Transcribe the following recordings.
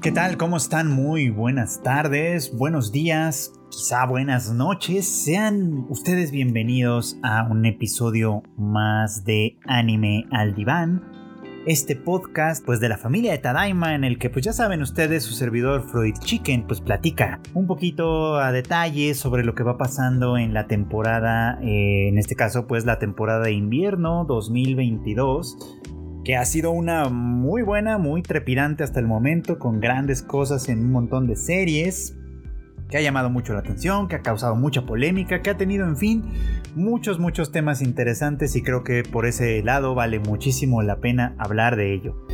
¿Qué tal? ¿Cómo están? Muy buenas tardes, buenos días, quizá buenas noches. Sean ustedes bienvenidos a un episodio más de Anime al Diván. Este podcast, pues de la familia de Tadaima, en el que, pues ya saben ustedes, su servidor Freud Chicken, pues platica un poquito a detalle sobre lo que va pasando en la temporada, eh, en este caso, pues la temporada de invierno 2022 que ha sido una muy buena, muy trepidante hasta el momento, con grandes cosas en un montón de series, que ha llamado mucho la atención, que ha causado mucha polémica, que ha tenido, en fin, muchos, muchos temas interesantes y creo que por ese lado vale muchísimo la pena hablar de ello.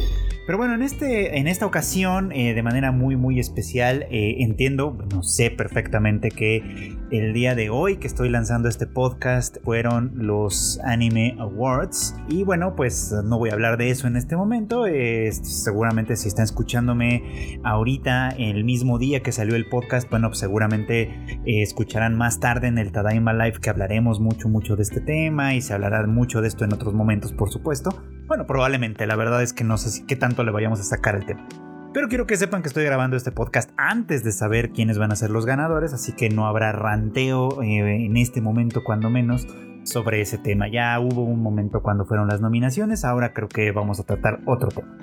Pero bueno, en, este, en esta ocasión, eh, de manera muy, muy especial, eh, entiendo, no sé perfectamente que el día de hoy que estoy lanzando este podcast fueron los Anime Awards. Y bueno, pues no voy a hablar de eso en este momento. Eh, seguramente si están escuchándome ahorita, el mismo día que salió el podcast, bueno, pues seguramente escucharán más tarde en el Tadaima Live que hablaremos mucho, mucho de este tema y se hablará mucho de esto en otros momentos, por supuesto. Bueno, probablemente, la verdad es que no sé si qué tanto le vayamos a sacar el tema. Pero quiero que sepan que estoy grabando este podcast antes de saber quiénes van a ser los ganadores, así que no habrá ranteo eh, en este momento, cuando menos, sobre ese tema. Ya hubo un momento cuando fueron las nominaciones, ahora creo que vamos a tratar otro tema.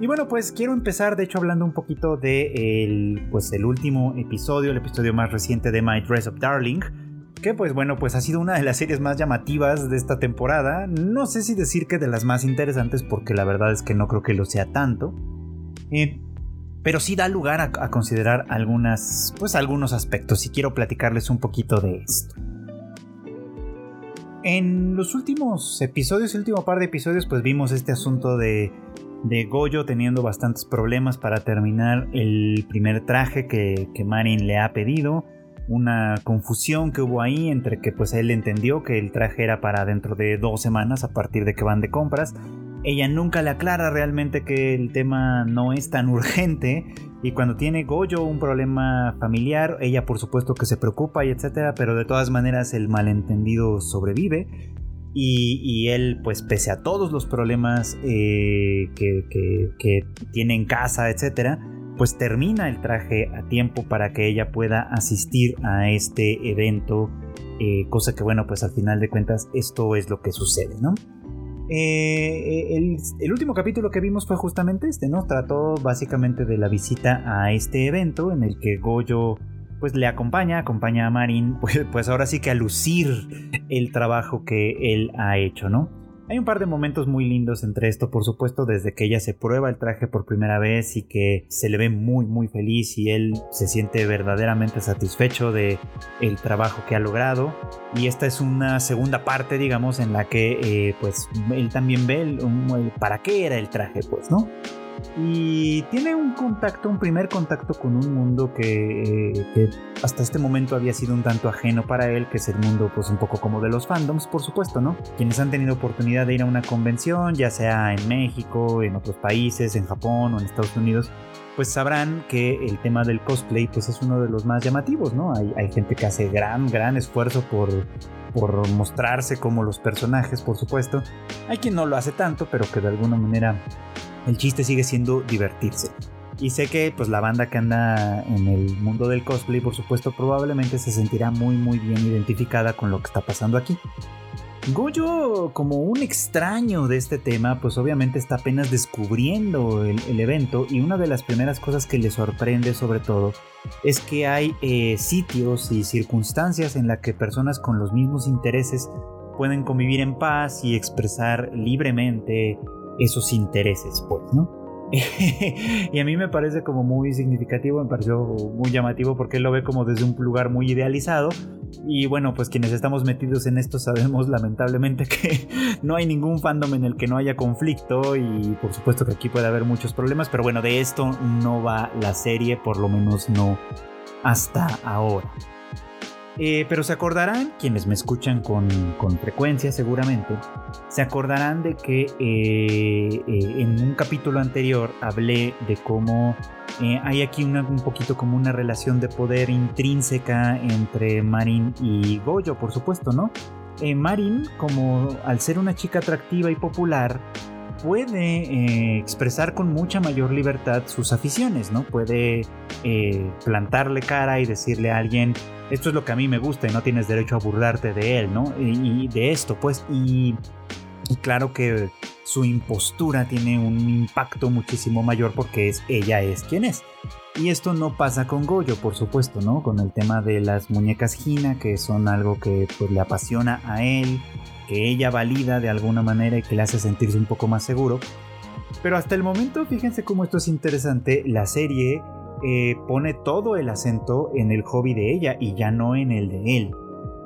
Y bueno, pues quiero empezar, de hecho, hablando un poquito de el, pues, el último episodio, el episodio más reciente de My Dress Up Darling que pues bueno, pues ha sido una de las series más llamativas de esta temporada. No sé si decir que de las más interesantes porque la verdad es que no creo que lo sea tanto. Eh, pero sí da lugar a, considerar pues algunos aspectos y quiero platicarles un poquito de esto. En los últimos episodios, el último par de episodios, pues vimos este asunto de, de Goyo teniendo bastantes problemas para terminar el primer traje que, que Marin le ha pedido una confusión que hubo ahí entre que pues él entendió que el traje era para dentro de dos semanas a partir de que van de compras. Ella nunca le aclara realmente que el tema no es tan urgente y cuando tiene Goyo un problema familiar, ella por supuesto que se preocupa y etcétera, pero de todas maneras el malentendido sobrevive y, él pues pese a todos los problemas eh, que, que tiene en casa, etcétera, pues termina el traje a tiempo para que ella pueda asistir a este evento, eh, cosa que bueno, pues al final de cuentas esto es lo que sucede, ¿no? Eh, el, último capítulo que vimos fue justamente este, ¿no? Trató básicamente de la visita a este evento en el que Goyo pues le acompaña, acompaña a Marin, pues, pues ahora sí que a lucir el trabajo que él ha hecho, ¿no? Hay un par de momentos muy lindos entre esto, por supuesto, desde que ella se prueba el traje por primera vez y que se le ve muy muy feliz y él se siente verdaderamente satisfecho de el trabajo que ha logrado. Y esta es una segunda parte, digamos, en la que eh, pues él también ve el, para qué era el traje, pues, ¿no? Y tiene un contacto, un primer contacto con un mundo que, hasta este momento había sido un tanto ajeno para él, que es el mundo pues un poco como de los fandoms, por supuesto, ¿no? Quienes han tenido oportunidad de ir a una convención, ya sea en México, en otros países, en Japón o en Estados Unidos, pues sabrán que el tema del cosplay pues es uno de los más llamativos, ¿no? Hay, hay gente que hace gran, gran esfuerzo por, por mostrarse como los personajes, por supuesto. Hay quien no lo hace tanto, pero que de alguna manera el chiste sigue siendo divertirse. Y sé que pues la banda que anda en el mundo del cosplay, por supuesto, probablemente se sentirá muy muy bien identificada con lo que está pasando aquí. Goyo, como un extraño de este tema, pues obviamente está apenas descubriendo el, evento y una de las primeras cosas que le sorprende sobre todo es que hay eh, sitios y circunstancias en las que personas con los mismos intereses pueden convivir en paz y expresar libremente esos intereses, pues, ¿no? y a mí me parece como muy significativo, me pareció muy llamativo porque él lo ve como desde un lugar muy idealizado. Y bueno, pues quienes estamos metidos en esto sabemos lamentablemente que no hay ningún fandom en el que no haya conflicto y por supuesto que aquí puede haber muchos problemas, pero bueno, de esto no va la serie, por lo menos no hasta ahora. Eh, pero se acordarán, quienes me escuchan con, frecuencia seguramente, se acordarán de que eh, eh, en un capítulo anterior hablé de cómo hay aquí un poquito como una relación de poder intrínseca entre Marin y Goyo, por supuesto, ¿no? Marin, como al ser una chica atractiva y popular, puede eh, expresar con mucha mayor libertad sus aficiones, ¿no? Puede eh, plantarle cara y decirle a alguien, esto es lo que a mí me gusta y no tienes derecho a burlarte de él, ¿no? Y, de esto, pues, y, claro que su impostura tiene un impacto muchísimo mayor porque es ella es quien es. Y esto no pasa con Goyo, por supuesto, ¿no? Con el tema de las muñecas Gina, que son algo que pues, le apasiona a él, que ella valida de alguna manera y que le hace sentirse un poco más seguro. Pero hasta el momento, fíjense cómo esto es interesante, la serie eh, pone todo el acento en el hobby de ella y ya no en el de él.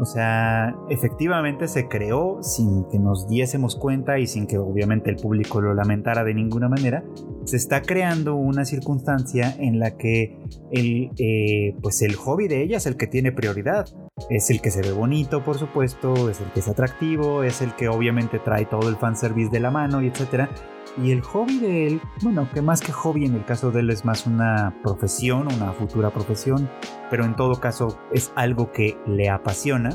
O sea, efectivamente se creó sin que nos diésemos cuenta y sin que obviamente el público lo lamentara de ninguna manera. Se está creando una circunstancia en la que el, eh, pues el hobby de ella es el que tiene prioridad. Es el que se ve bonito, por supuesto, es el que es atractivo, es el que obviamente trae todo el fanservice de la mano y etcétera. Y el hobby de él, bueno, que más que hobby en el caso de él es más una profesión, una futura profesión, pero en todo caso es algo que le apasiona.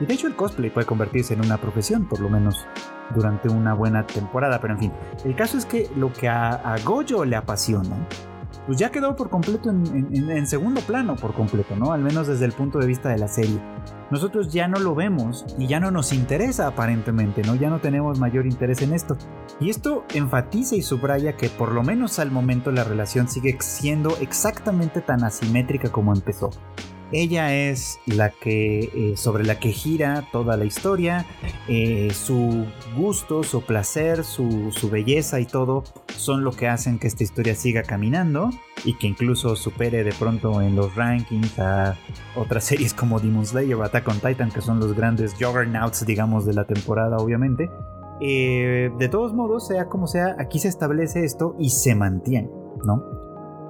Y de hecho el cosplay puede convertirse en una profesión, por lo menos durante una buena temporada, pero en fin, el caso es que lo que a, a Goyo le apasiona pues ya quedó por completo en, segundo plano por completo, ¿no? Al menos desde el punto de vista de la serie. Nosotros ya no lo vemos y ya no nos interesa aparentemente, ¿no? Ya no tenemos mayor interés en esto. Y esto enfatiza y subraya que por lo menos al momento la relación sigue siendo exactamente tan asimétrica como empezó. Ella es la que eh, sobre la que gira toda la historia. Eh, su gusto, su placer, su, belleza y todo son lo que hacen que esta historia siga caminando y que incluso supere de pronto en los rankings a otras series como Demon Slayer o Attack on Titan, que son los grandes juggernauts, digamos, de la temporada, obviamente. Eh, de todos modos, sea como sea, aquí se establece esto y se mantiene, ¿no?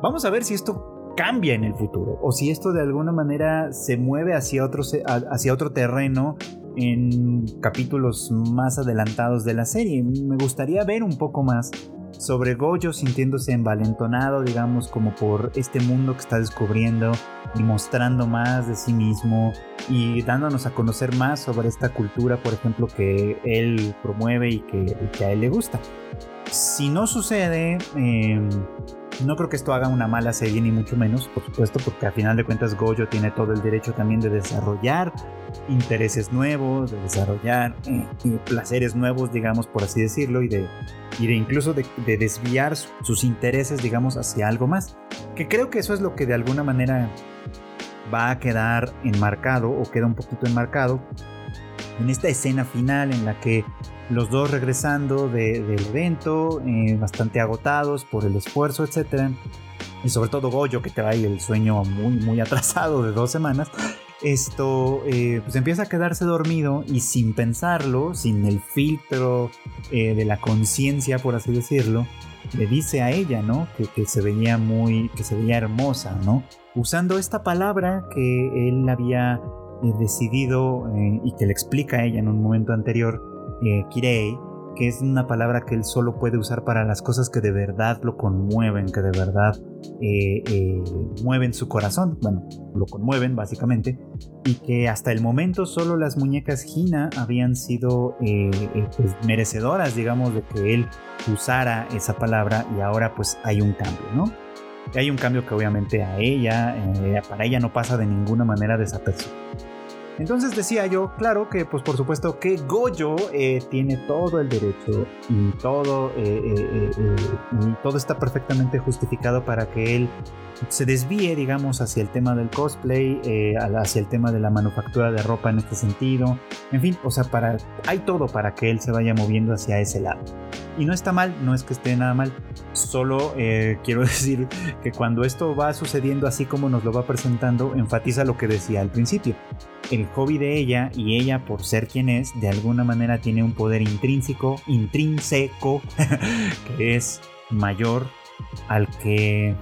Vamos a ver si esto cambia en el futuro o si esto de alguna manera se mueve hacia otro, hacia otro terreno en capítulos más adelantados de la serie. Me gustaría ver un poco más sobre Goyo sintiéndose envalentonado, digamos, como por este mundo que está descubriendo y mostrando más de sí mismo y dándonos a conocer más sobre esta cultura, por ejemplo, que él promueve y que, a él le gusta. Si no sucede, em, no creo que esto haga una mala serie, ni mucho menos, por supuesto, porque a final de cuentas Goyo tiene todo el derecho también de desarrollar intereses nuevos, de desarrollar eh, placeres nuevos, digamos, por así decirlo, y de, y de incluso de, desviar sus intereses, digamos, hacia algo más. Que creo que eso es lo que de alguna manera va a quedar enmarcado, o queda un poquito enmarcado, en esta escena final en la que los dos regresando del evento, eh, bastante agotados por el esfuerzo, etc. Y sobre todo Goyo, que trae el sueño muy, muy atrasado de dos semanas. Esto, eh, pues empieza a quedarse dormido y sin pensarlo, sin el filtro eh, de la conciencia, por así decirlo, le dice a ella, ¿no? Que, que, se veía muy, que se veía hermosa, ¿no? Usando esta palabra que él había decidido y que le explica a ella en un momento anterior, eh, kirei, que es una palabra que él solo puede usar para las cosas que de verdad lo conmueven, que de verdad eh, eh, mueven su corazón, bueno, lo conmueven básicamente, y que hasta el momento solo las muñecas Gina habían sido pues, merecedoras, digamos, de que él usara esa palabra y ahora pues hay un cambio, ¿no? hay un cambio que obviamente a ella, para ella no pasa de ninguna manera desapercibido. Entonces decía yo, claro que pues por supuesto que Goyo eh, tiene todo el derecho y todo, eh, eh, y todo está perfectamente justificado para que él se desvíe, digamos, hacia el tema del cosplay, hacia el tema de la manufactura de ropa en este sentido. En fin, o sea, para, hay todo para que él se vaya moviendo hacia ese lado. Y no está mal, no es que esté nada mal. Solo quiero decir que cuando esto va sucediendo así como nos lo va presentando, enfatiza lo que decía al principio el hobby de ella y ella por ser quien es, de alguna manera tiene un poder intrínseco, intrínseco, que es mayor al que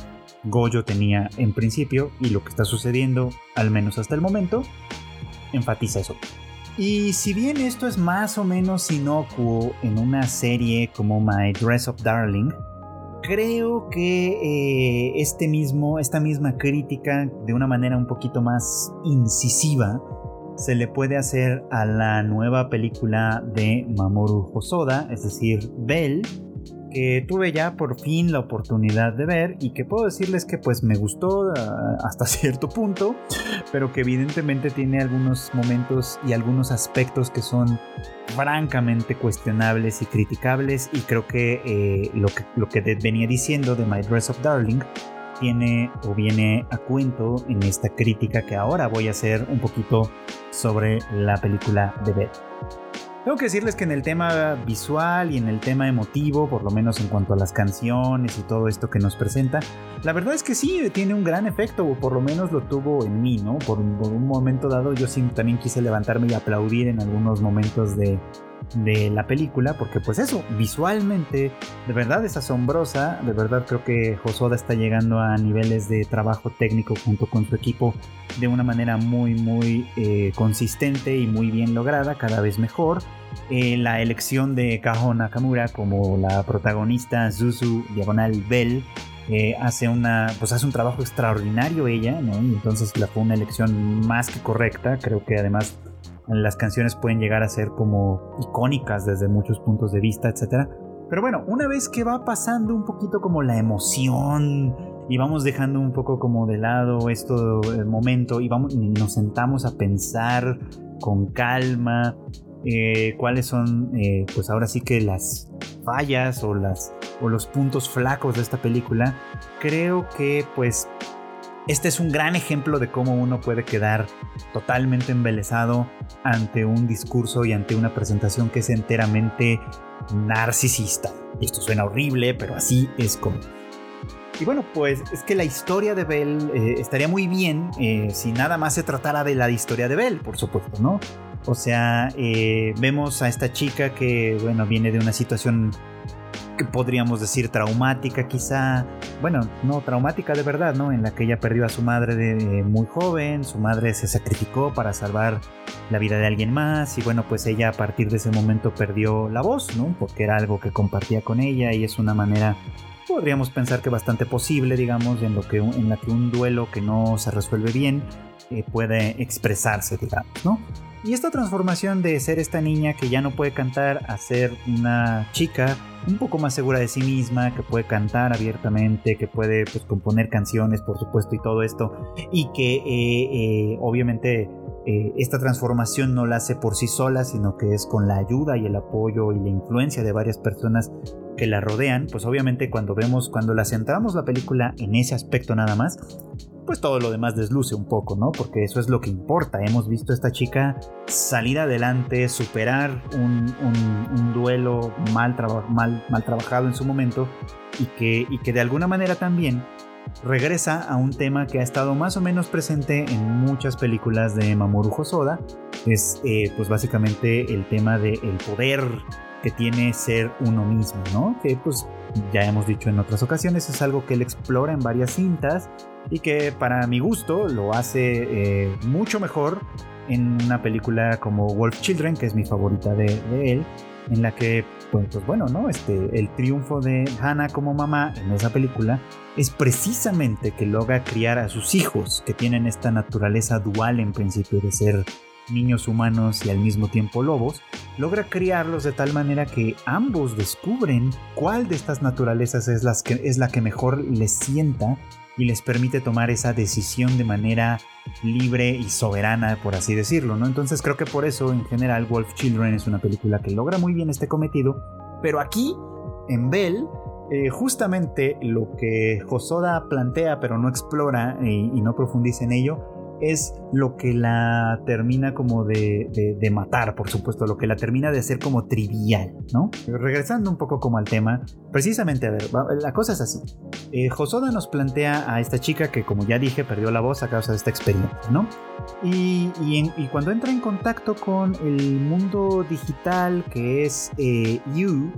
Goyo tenía en principio y lo que está sucediendo, al menos hasta el momento, enfatiza eso. Y si bien esto es más o menos inocuo en una serie como My Dress Up Darling, creo que eh, este mismo, esta misma crítica de una manera un poquito más incisiva se le puede hacer a la nueva película de Mamoru Hosoda, es decir, Bell, que tuve ya por fin la oportunidad de ver y que puedo decirles que pues me gustó ah, hasta cierto punto, pero que evidentemente tiene algunos momentos y algunos aspectos que son francamente cuestionables y criticables y creo que, eh, lo, que lo que venía diciendo de My Dress of Darling tiene o viene a cuento en esta crítica que ahora voy a hacer un poquito sobre la película de Beth. Tengo que decirles que en el tema visual y en el tema emotivo, por lo menos en cuanto a las canciones y todo esto que nos presenta, la verdad es que sí, tiene un gran efecto, o por lo menos lo tuvo en mí, ¿no? Por, un momento dado yo sí también quise levantarme y aplaudir en algunos momentos de, de la película, porque pues eso, visualmente, de verdad es asombrosa, de verdad creo que Josoda está llegando a niveles de trabajo técnico junto con su equipo de una manera muy, muy eh, consistente y muy bien lograda, cada vez mejor. Eh, la elección de Kaho Nakamura como la protagonista Zuzu Diagonal Bell eh, hace una pues hace un trabajo extraordinario ella ¿no? entonces la fue una elección más que correcta creo que además las canciones pueden llegar a ser como icónicas desde muchos puntos de vista, etc. Pero bueno, una vez que va pasando un poquito como la emoción y vamos dejando un poco como de lado esto el momento y vamos y nos sentamos a pensar con calma eh, cuáles son eh, pues ahora sí que las fallas o las o los puntos flacos de esta película creo que pues este es un gran ejemplo de cómo uno puede quedar totalmente embelesado ante un discurso y ante una presentación que es enteramente narcisista. Esto suena horrible, pero así es como. Y bueno, pues es que la historia de Bell eh, estaría muy bien eh, si nada más se tratara de la historia de Bell, por supuesto, ¿no? O sea, eh, vemos a esta chica que, bueno, viene de una situación podríamos decir traumática quizá, bueno, no traumática de verdad, ¿no? En la que ella perdió a su madre de muy joven, su madre se sacrificó para salvar la vida de alguien más y bueno, pues ella a partir de ese momento perdió la voz, ¿no? Porque era algo que compartía con ella y es una manera podríamos pensar que bastante posible, digamos, en, lo que, en la que un duelo que no se resuelve bien eh, puede expresarse, digamos, ¿no? Y esta transformación de ser esta niña que ya no puede cantar a ser una chica un poco más segura de sí misma, que puede cantar abiertamente, que puede pues, componer canciones, por supuesto, y todo esto, y que eh, eh, obviamente eh, esta transformación no la hace por sí sola, sino que es con la ayuda y el apoyo y la influencia de varias personas que la rodean, pues obviamente cuando vemos, cuando la centramos la película en ese aspecto nada más, pues todo lo demás desluce un poco, ¿no? Porque eso es lo que importa. Hemos visto a esta chica salir adelante, superar un, duelo mal, mal, mal, trabajado en su momento y que, y que de alguna manera también regresa a un tema que ha estado más o menos presente en muchas películas de Mamoru Hosoda. Es eh, pues básicamente el tema del poder que tiene ser uno mismo, ¿no? Que pues ya hemos dicho en otras ocasiones es algo que él explora en varias cintas y que para mi gusto lo hace eh, mucho mejor en una película como Wolf Children, que es mi favorita de, él, en la que, pues, pues, bueno, ¿no? Este, el triunfo de Hannah como mamá en esa película es precisamente que logra criar a sus hijos, que tienen esta naturaleza dual en principio de ser niños humanos y al mismo tiempo lobos, logra criarlos de tal manera que ambos descubren cuál de estas naturalezas es, las que, es la que mejor les sienta y les permite tomar esa decisión de manera libre y soberana, por así decirlo, ¿no? Entonces creo que por eso en general Wolf Children es una película que logra muy bien este cometido, pero aquí en Bell eh, justamente lo que Josoda plantea pero no explora eh, y no profundiza en ello es lo que la termina como de, matar, por supuesto, lo que la termina de hacer como trivial, ¿no? Regresando un poco como al tema, precisamente, a ver, la cosa es así. Eh, Josoda nos plantea a esta chica que, como ya dije, perdió la voz a causa de esta experiencia, ¿no? Y, cuando entra en contacto con el mundo digital que es eh, You,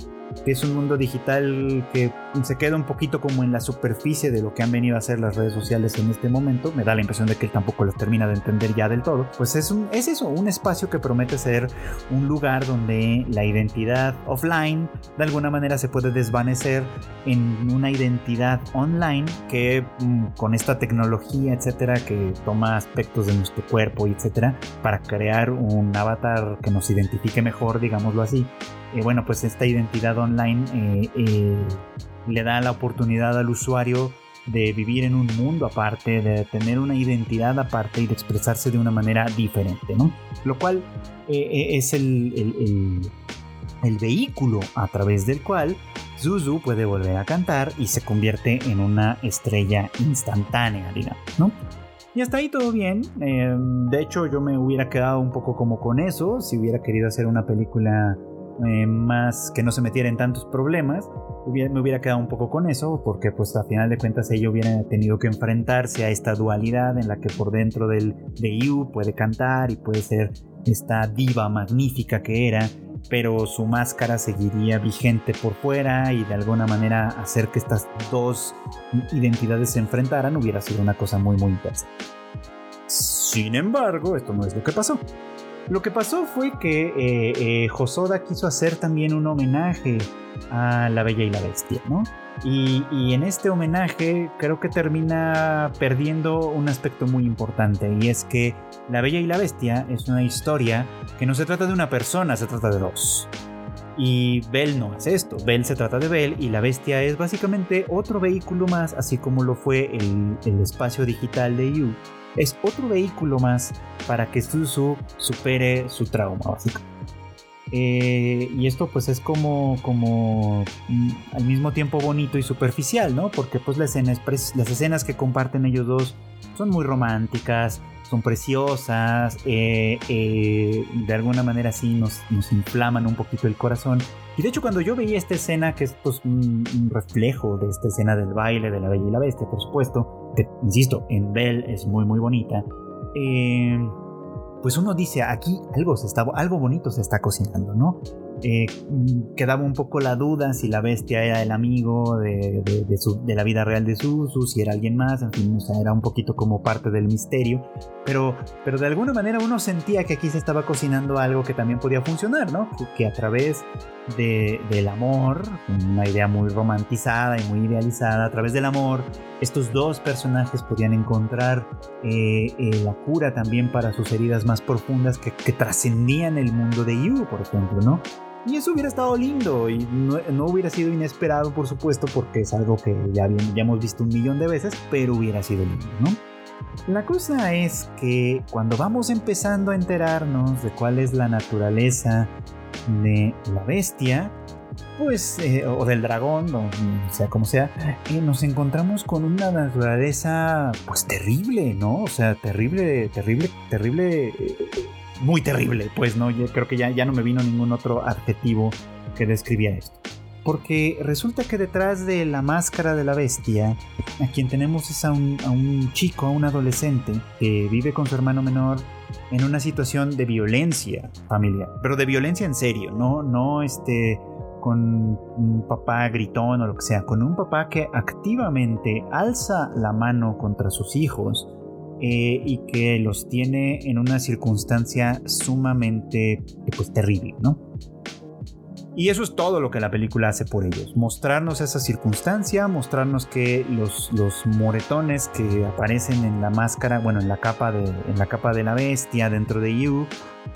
que es un mundo digital que se queda un poquito como en la superficie de lo que han venido a hacer las redes sociales en este momento. Me da la impresión de que él tampoco los termina de entender ya del todo. Pues es, un, es eso, un espacio que promete ser un lugar donde la identidad offline de alguna manera se puede desvanecer en una identidad online que mm, con esta tecnología, etcétera, que toma aspectos de nuestro cuerpo etcétera, para crear un avatar que nos identifique mejor, digámoslo así. Y bueno, pues esta identidad online eh, eh, le da la oportunidad al usuario de vivir en un mundo aparte, de tener una identidad aparte y de expresarse de una manera diferente, ¿no? Lo cual eh, es el, el, vehículo a través del cual Zuzu puede volver a cantar y se convierte en una estrella instantánea, digamos, ¿no? Y hasta ahí todo bien. de hecho, yo me hubiera quedado un poco como con eso, si hubiera querido hacer una película eh, más que no se metiera en tantos problemas, me hubiera quedado un poco con eso, porque pues a final de cuentas ella hubiera tenido que enfrentarse a esta dualidad en la que por dentro del, de You puede cantar y puede ser esta diva magnífica que era, pero su máscara seguiría vigente por fuera y de alguna manera hacer que estas dos identidades se enfrentaran hubiera sido una cosa muy muy intensa. Sin embargo, esto no es lo que pasó. Lo que pasó fue que eh, eh, Josoda quiso hacer también un homenaje a La Bella y la Bestia, ¿no? Y, en este homenaje creo que termina perdiendo un aspecto muy importante y es que La Bella y la Bestia es una historia que no se trata de una persona, se trata de dos. Y Bell no es esto, Bell se trata de Bell y la bestia es básicamente otro vehículo más, así como lo fue el, el espacio digital de You es otro vehículo más para que Suzu supere su trauma, básicamente. Eh, y esto pues es como, como mm, al mismo tiempo bonito y superficial, ¿no? Porque pues las escenas, que comparten ellos dos son muy románticas, son preciosas, eh, eh, de alguna manera sí nos, inflaman un poquito el corazón. Y de hecho cuando yo veía esta escena, que es pues, un, reflejo de esta escena del baile de la Bella y la Bestia, por supuesto, que insisto, en Belle es muy muy bonita, eh, pues uno dice, aquí algo, se está, algo bonito se está cocinando, ¿no? Eh, quedaba un poco la duda si la bestia era el amigo de, de, la vida real de Susu, si era alguien más, en fin, era un poquito como parte del misterio, pero, pero de alguna manera uno sentía que aquí se estaba cocinando algo que también podía funcionar, ¿no? Que, a través del amor, una idea muy romantizada y muy idealizada, a través del amor, estos dos personajes podían encontrar eh, eh, la cura también para sus heridas más profundas que, trascendían el mundo de Yu, por ejemplo, ¿no? Y eso hubiera estado lindo y no, hubiera sido inesperado, por supuesto, porque es algo que ya, ya hemos visto un millón de veces, pero hubiera sido lindo, ¿no? La cosa es que cuando vamos empezando a enterarnos de cuál es la naturaleza de la bestia, pues, eh, o del dragón, o sea como sea, eh, nos encontramos con una naturaleza, pues terrible, ¿no? O sea, terrible, terrible, terrible. Muy terrible, pues no, yo creo que ya, ya no me vino ningún otro adjetivo que describía esto. Porque resulta que detrás de la máscara de la bestia, a quien tenemos es a un, chico, a un adolescente, que vive con su hermano menor en una situación de violencia familiar. Pero de violencia en serio, no, no este, con un papá gritón o lo que sea, con un papá que activamente alza la mano contra sus hijos eh, y que los tiene en una circunstancia sumamente pues, terrible, ¿no? Y eso es todo lo que la película hace por ellos. Mostrarnos esa circunstancia, mostrarnos que los, los moretones que aparecen en la máscara, bueno, en la capa de, en la, capa de la bestia dentro de You,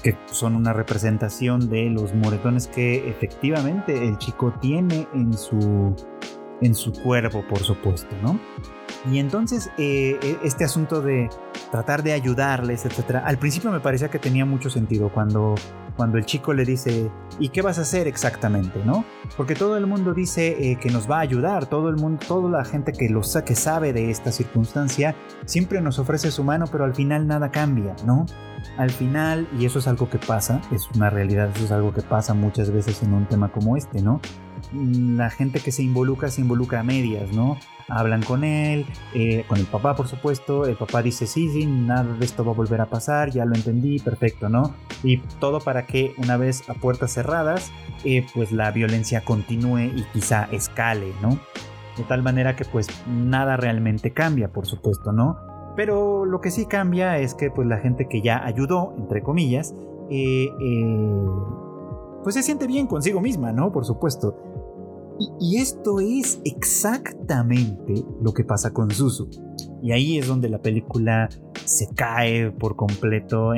que son una representación de los moretones que efectivamente el chico tiene en su, en su cuerpo, por supuesto, ¿no? Y entonces eh, e, este asunto de tratar de ayudarles, etcétera, al principio me parecía que tenía mucho sentido cuando, cuando el chico le dice, ¿y qué vas a hacer exactamente? ¿no? Porque todo el mundo dice eh, que nos va a ayudar, todo el mundo, toda la gente que, lo, que sabe de esta circunstancia siempre nos ofrece su mano, pero al final nada cambia, ¿no? Al final, y eso es algo que pasa, es una realidad, eso es algo que pasa muchas veces en un tema como este, ¿no? La gente que se involucra se involucra a medias, ¿no? Hablan con él, eh, con el papá por supuesto, el papá dice sí, sí, nada de esto va a volver a pasar, ya lo entendí, perfecto, ¿no? Y todo para que una vez a puertas cerradas, eh, pues la violencia continúe y quizá escale, ¿no? De tal manera que pues nada realmente cambia, por supuesto, ¿no? Pero lo que sí cambia es que pues la gente que ya ayudó, entre comillas, eh, pues se siente bien consigo misma, ¿no? Por supuesto. Y, esto es exactamente lo que pasa con Suzu. Y ahí es donde la película se cae por completo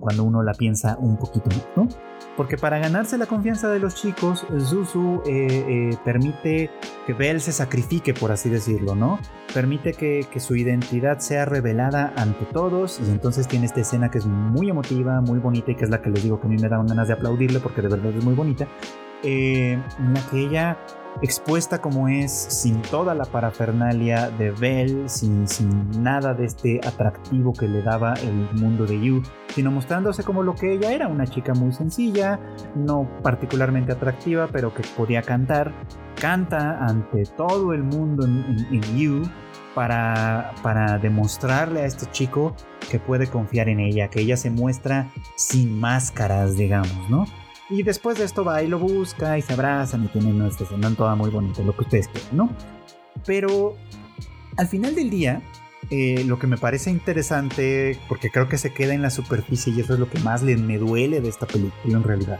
cuando uno la piensa un poquito ¿no? Porque para ganarse la confianza de los chicos, Zuzu eh, eh, permite que Belle se sacrifique, por así decirlo, ¿no? Permite que, su identidad sea revelada ante todos y entonces tiene esta escena que es muy emotiva, muy bonita y que es la que les digo que a mí me daban ganas de aplaudirle porque de verdad es muy bonita, eh, en la que ella expuesta como es, sin toda la parafernalia de Belle, sin, sin nada de este atractivo que le daba el mundo de You, sino mostrándose como lo que ella era, una chica muy sencilla, no particularmente atractiva, pero que podía cantar, canta ante todo el mundo en, You para, para, demostrarle a este chico que puede confiar en ella, que ella se muestra sin máscaras, digamos, ¿no? Y después de esto va y lo busca y se abrazan y tienen una escena toda muy bonita, lo que ustedes quieran, ¿no? Pero al final del día, eh, lo que me parece interesante, porque creo que se queda en la superficie y eso es lo que más me duele de esta película en realidad,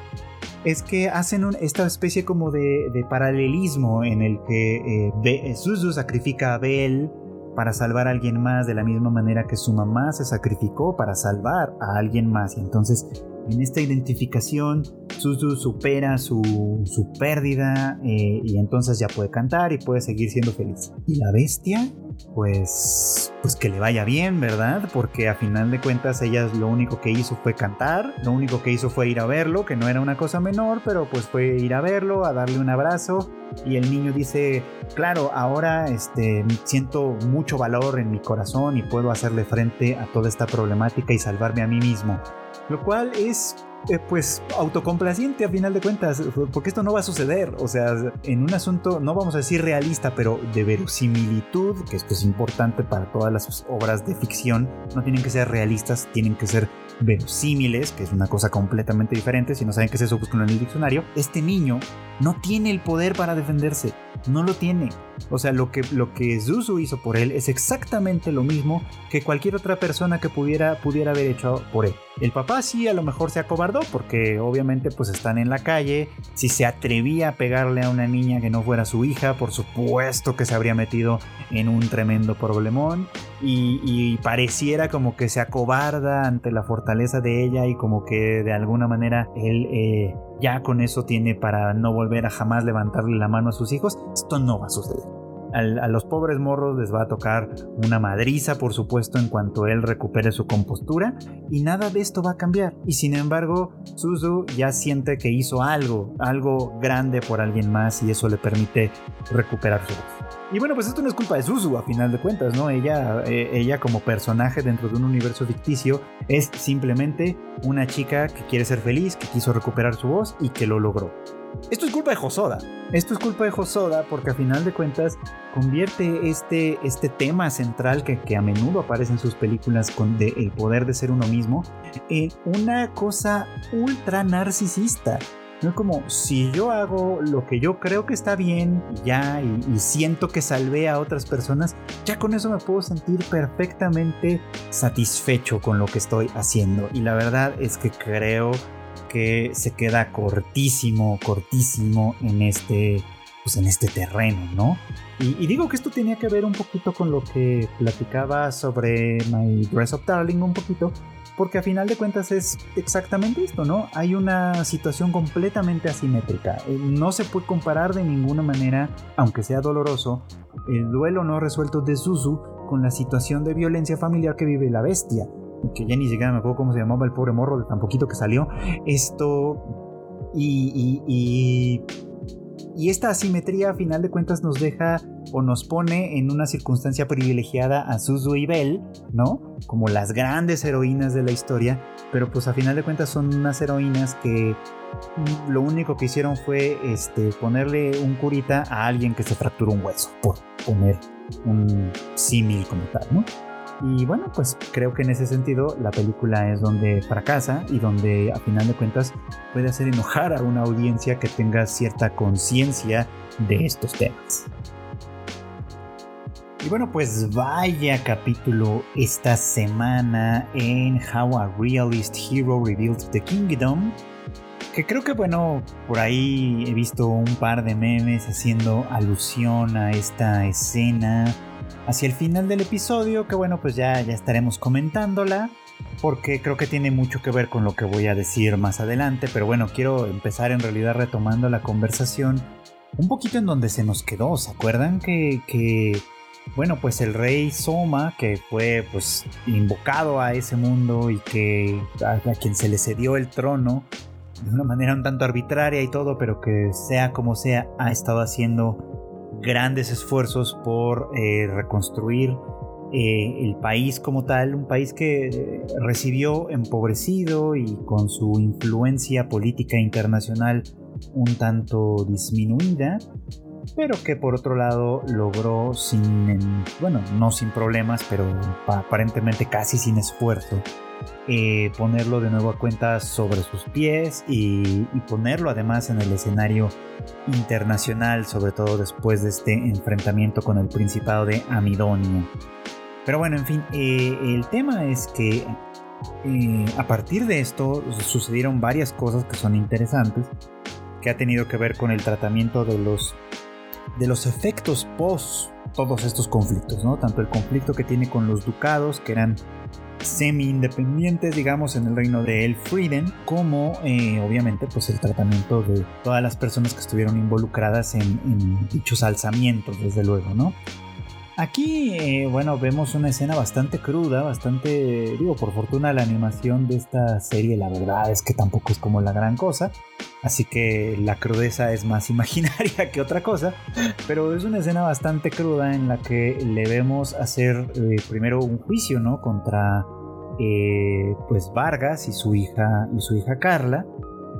es que hacen esta especie como de, paralelismo en el que eh, Suzu sacrifica a Belle para salvar a alguien más de la misma manera que su mamá se sacrificó para salvar a alguien más. Y entonces en esta identificación, Suzu supera su, su pérdida eh, y entonces ya puede cantar y puede seguir siendo feliz. Y la bestia, pues, pues que le vaya bien, ¿verdad? Porque a final de cuentas ella lo único que hizo fue cantar, lo único que hizo fue ir a verlo, que no era una cosa menor, pero pues fue ir a verlo, a darle un abrazo. Y el niño dice, claro, ahora este, siento mucho valor en mi corazón y puedo hacerle frente a toda esta problemática y salvarme a mí mismo. Lo cual es eh, pues autocomplaciente a final de cuentas, porque esto no va a suceder, o sea, en un asunto, no vamos a decir realista, pero de verosimilitud, que esto es importante para todas las obras de ficción, no tienen que ser realistas, tienen que ser verosímiles, que es una cosa completamente diferente, si no saben qué es eso, busquen en el diccionario, este niño no tiene el poder para defenderse, no lo tiene. O sea, lo que, lo que Zuzu hizo por él es exactamente lo mismo que cualquier otra persona que pudiera, pudiera haber hecho por él. El papá sí a lo mejor se acobardó porque obviamente pues están en la calle. Si se atrevía a pegarle a una niña que no fuera su hija, por supuesto que se habría metido en un tremendo problemón. Y, pareciera como que se acobarda ante la fortaleza de ella y como que de alguna manera él eh, ya con eso tiene para no volver a jamás levantarle la mano a sus hijos. Esto no va a suceder a los pobres morros les va a tocar una madriza, por supuesto, en cuanto él recupere su compostura, y nada de esto va a cambiar. Y sin embargo, Suzu ya siente que hizo algo, algo grande por alguien más, y eso le permite recuperar su voz. Y bueno, pues esto no es culpa de Suzu, a final de cuentas, ¿no? Ella, eh, ella como personaje dentro de un universo ficticio es simplemente una chica que quiere ser feliz, que quiso recuperar su voz y que lo logró. Esto es culpa de Hosoda. Esto es culpa de Hosoda porque a final de cuentas convierte este, este tema central que, que a menudo aparece en sus películas con el poder de ser uno mismo en una cosa ultra narcisista. No es como si yo hago lo que yo creo que está bien y ya y, siento que salvé a otras personas, ya con eso me puedo sentir perfectamente satisfecho con lo que estoy haciendo. Y la verdad es que creo que se queda cortísimo, cortísimo en este, pues en este terreno, ¿no? Y, digo que esto tenía que ver un poquito con lo que platicaba sobre My Dress of Darling un poquito, porque a final de cuentas es exactamente esto, ¿no? Hay una situación completamente asimétrica. Eh, no se puede comparar de ninguna manera, aunque sea doloroso, el duelo no resuelto de Suzu con la situación de violencia familiar que vive la bestia que ya ni siquiera me acuerdo cómo se llamaba el pobre morro de tan poquito que salió. Esto. Y, Y esta asimetría a final de cuentas nos deja o nos pone en una circunstancia privilegiada a Suzu y Belle, ¿no? Como las grandes heroínas de la historia, pero pues a final de cuentas son unas heroínas que lo único que hicieron fue este, ponerle un curita a alguien que se fracturó un hueso, por poner un símil como tal, ¿no? Y bueno, pues creo que en ese sentido la película es donde fracasa y donde a final de cuentas puede hacer enojar a una audiencia que tenga cierta conciencia de estos temas. Y bueno, pues vaya capítulo esta semana en How a Realist Hero Revealed the Kingdom. Que creo que bueno, por ahí he visto un par de memes haciendo alusión a esta escena hacia el final del episodio, que bueno, pues ya, ya estaremos comentándola, porque creo que tiene mucho que ver con lo que voy a decir más adelante, pero bueno, quiero empezar en realidad retomando la conversación un poquito en donde se nos quedó, ¿se acuerdan que... que bueno, pues el rey Soma, que fue pues invocado a ese mundo y que a, quien se le cedió el trono de una manera un tanto arbitraria y todo, pero que sea como sea, ha estado haciendo grandes esfuerzos por eh, reconstruir eh, el país como tal, un país que eh, recibió empobrecido y con su influencia política internacional un tanto disminuida, pero que por otro lado logró sin, bueno, no sin problemas, pero aparentemente casi sin esfuerzo, eh, ponerlo de nuevo a cuenta sobre sus pies y, ponerlo además en el escenario internacional, sobre todo después de este enfrentamiento con el Principado de Amidonia. Pero bueno, en fin, eh, el tema es que eh, a partir de esto sucedieron varias cosas que son interesantes, que ha tenido que ver con el tratamiento de los, de los efectos post todos estos conflictos, ¿no? Tanto el conflicto que tiene con los ducados, que eran semi-independientes, digamos, en el reino de Elfrieden, como eh, obviamente pues el tratamiento de todas las personas que estuvieron involucradas en, dichos alzamientos, desde luego, ¿no? Aquí, eh, bueno, vemos una escena bastante cruda, bastante, digo, por fortuna la animación de esta serie, la verdad es que tampoco es como la gran cosa, así que la crudeza es más imaginaria que otra cosa, pero es una escena bastante cruda en la que le vemos hacer eh, primero un juicio, ¿no? Contra, eh, pues, Vargas y su hija, y su hija Carla,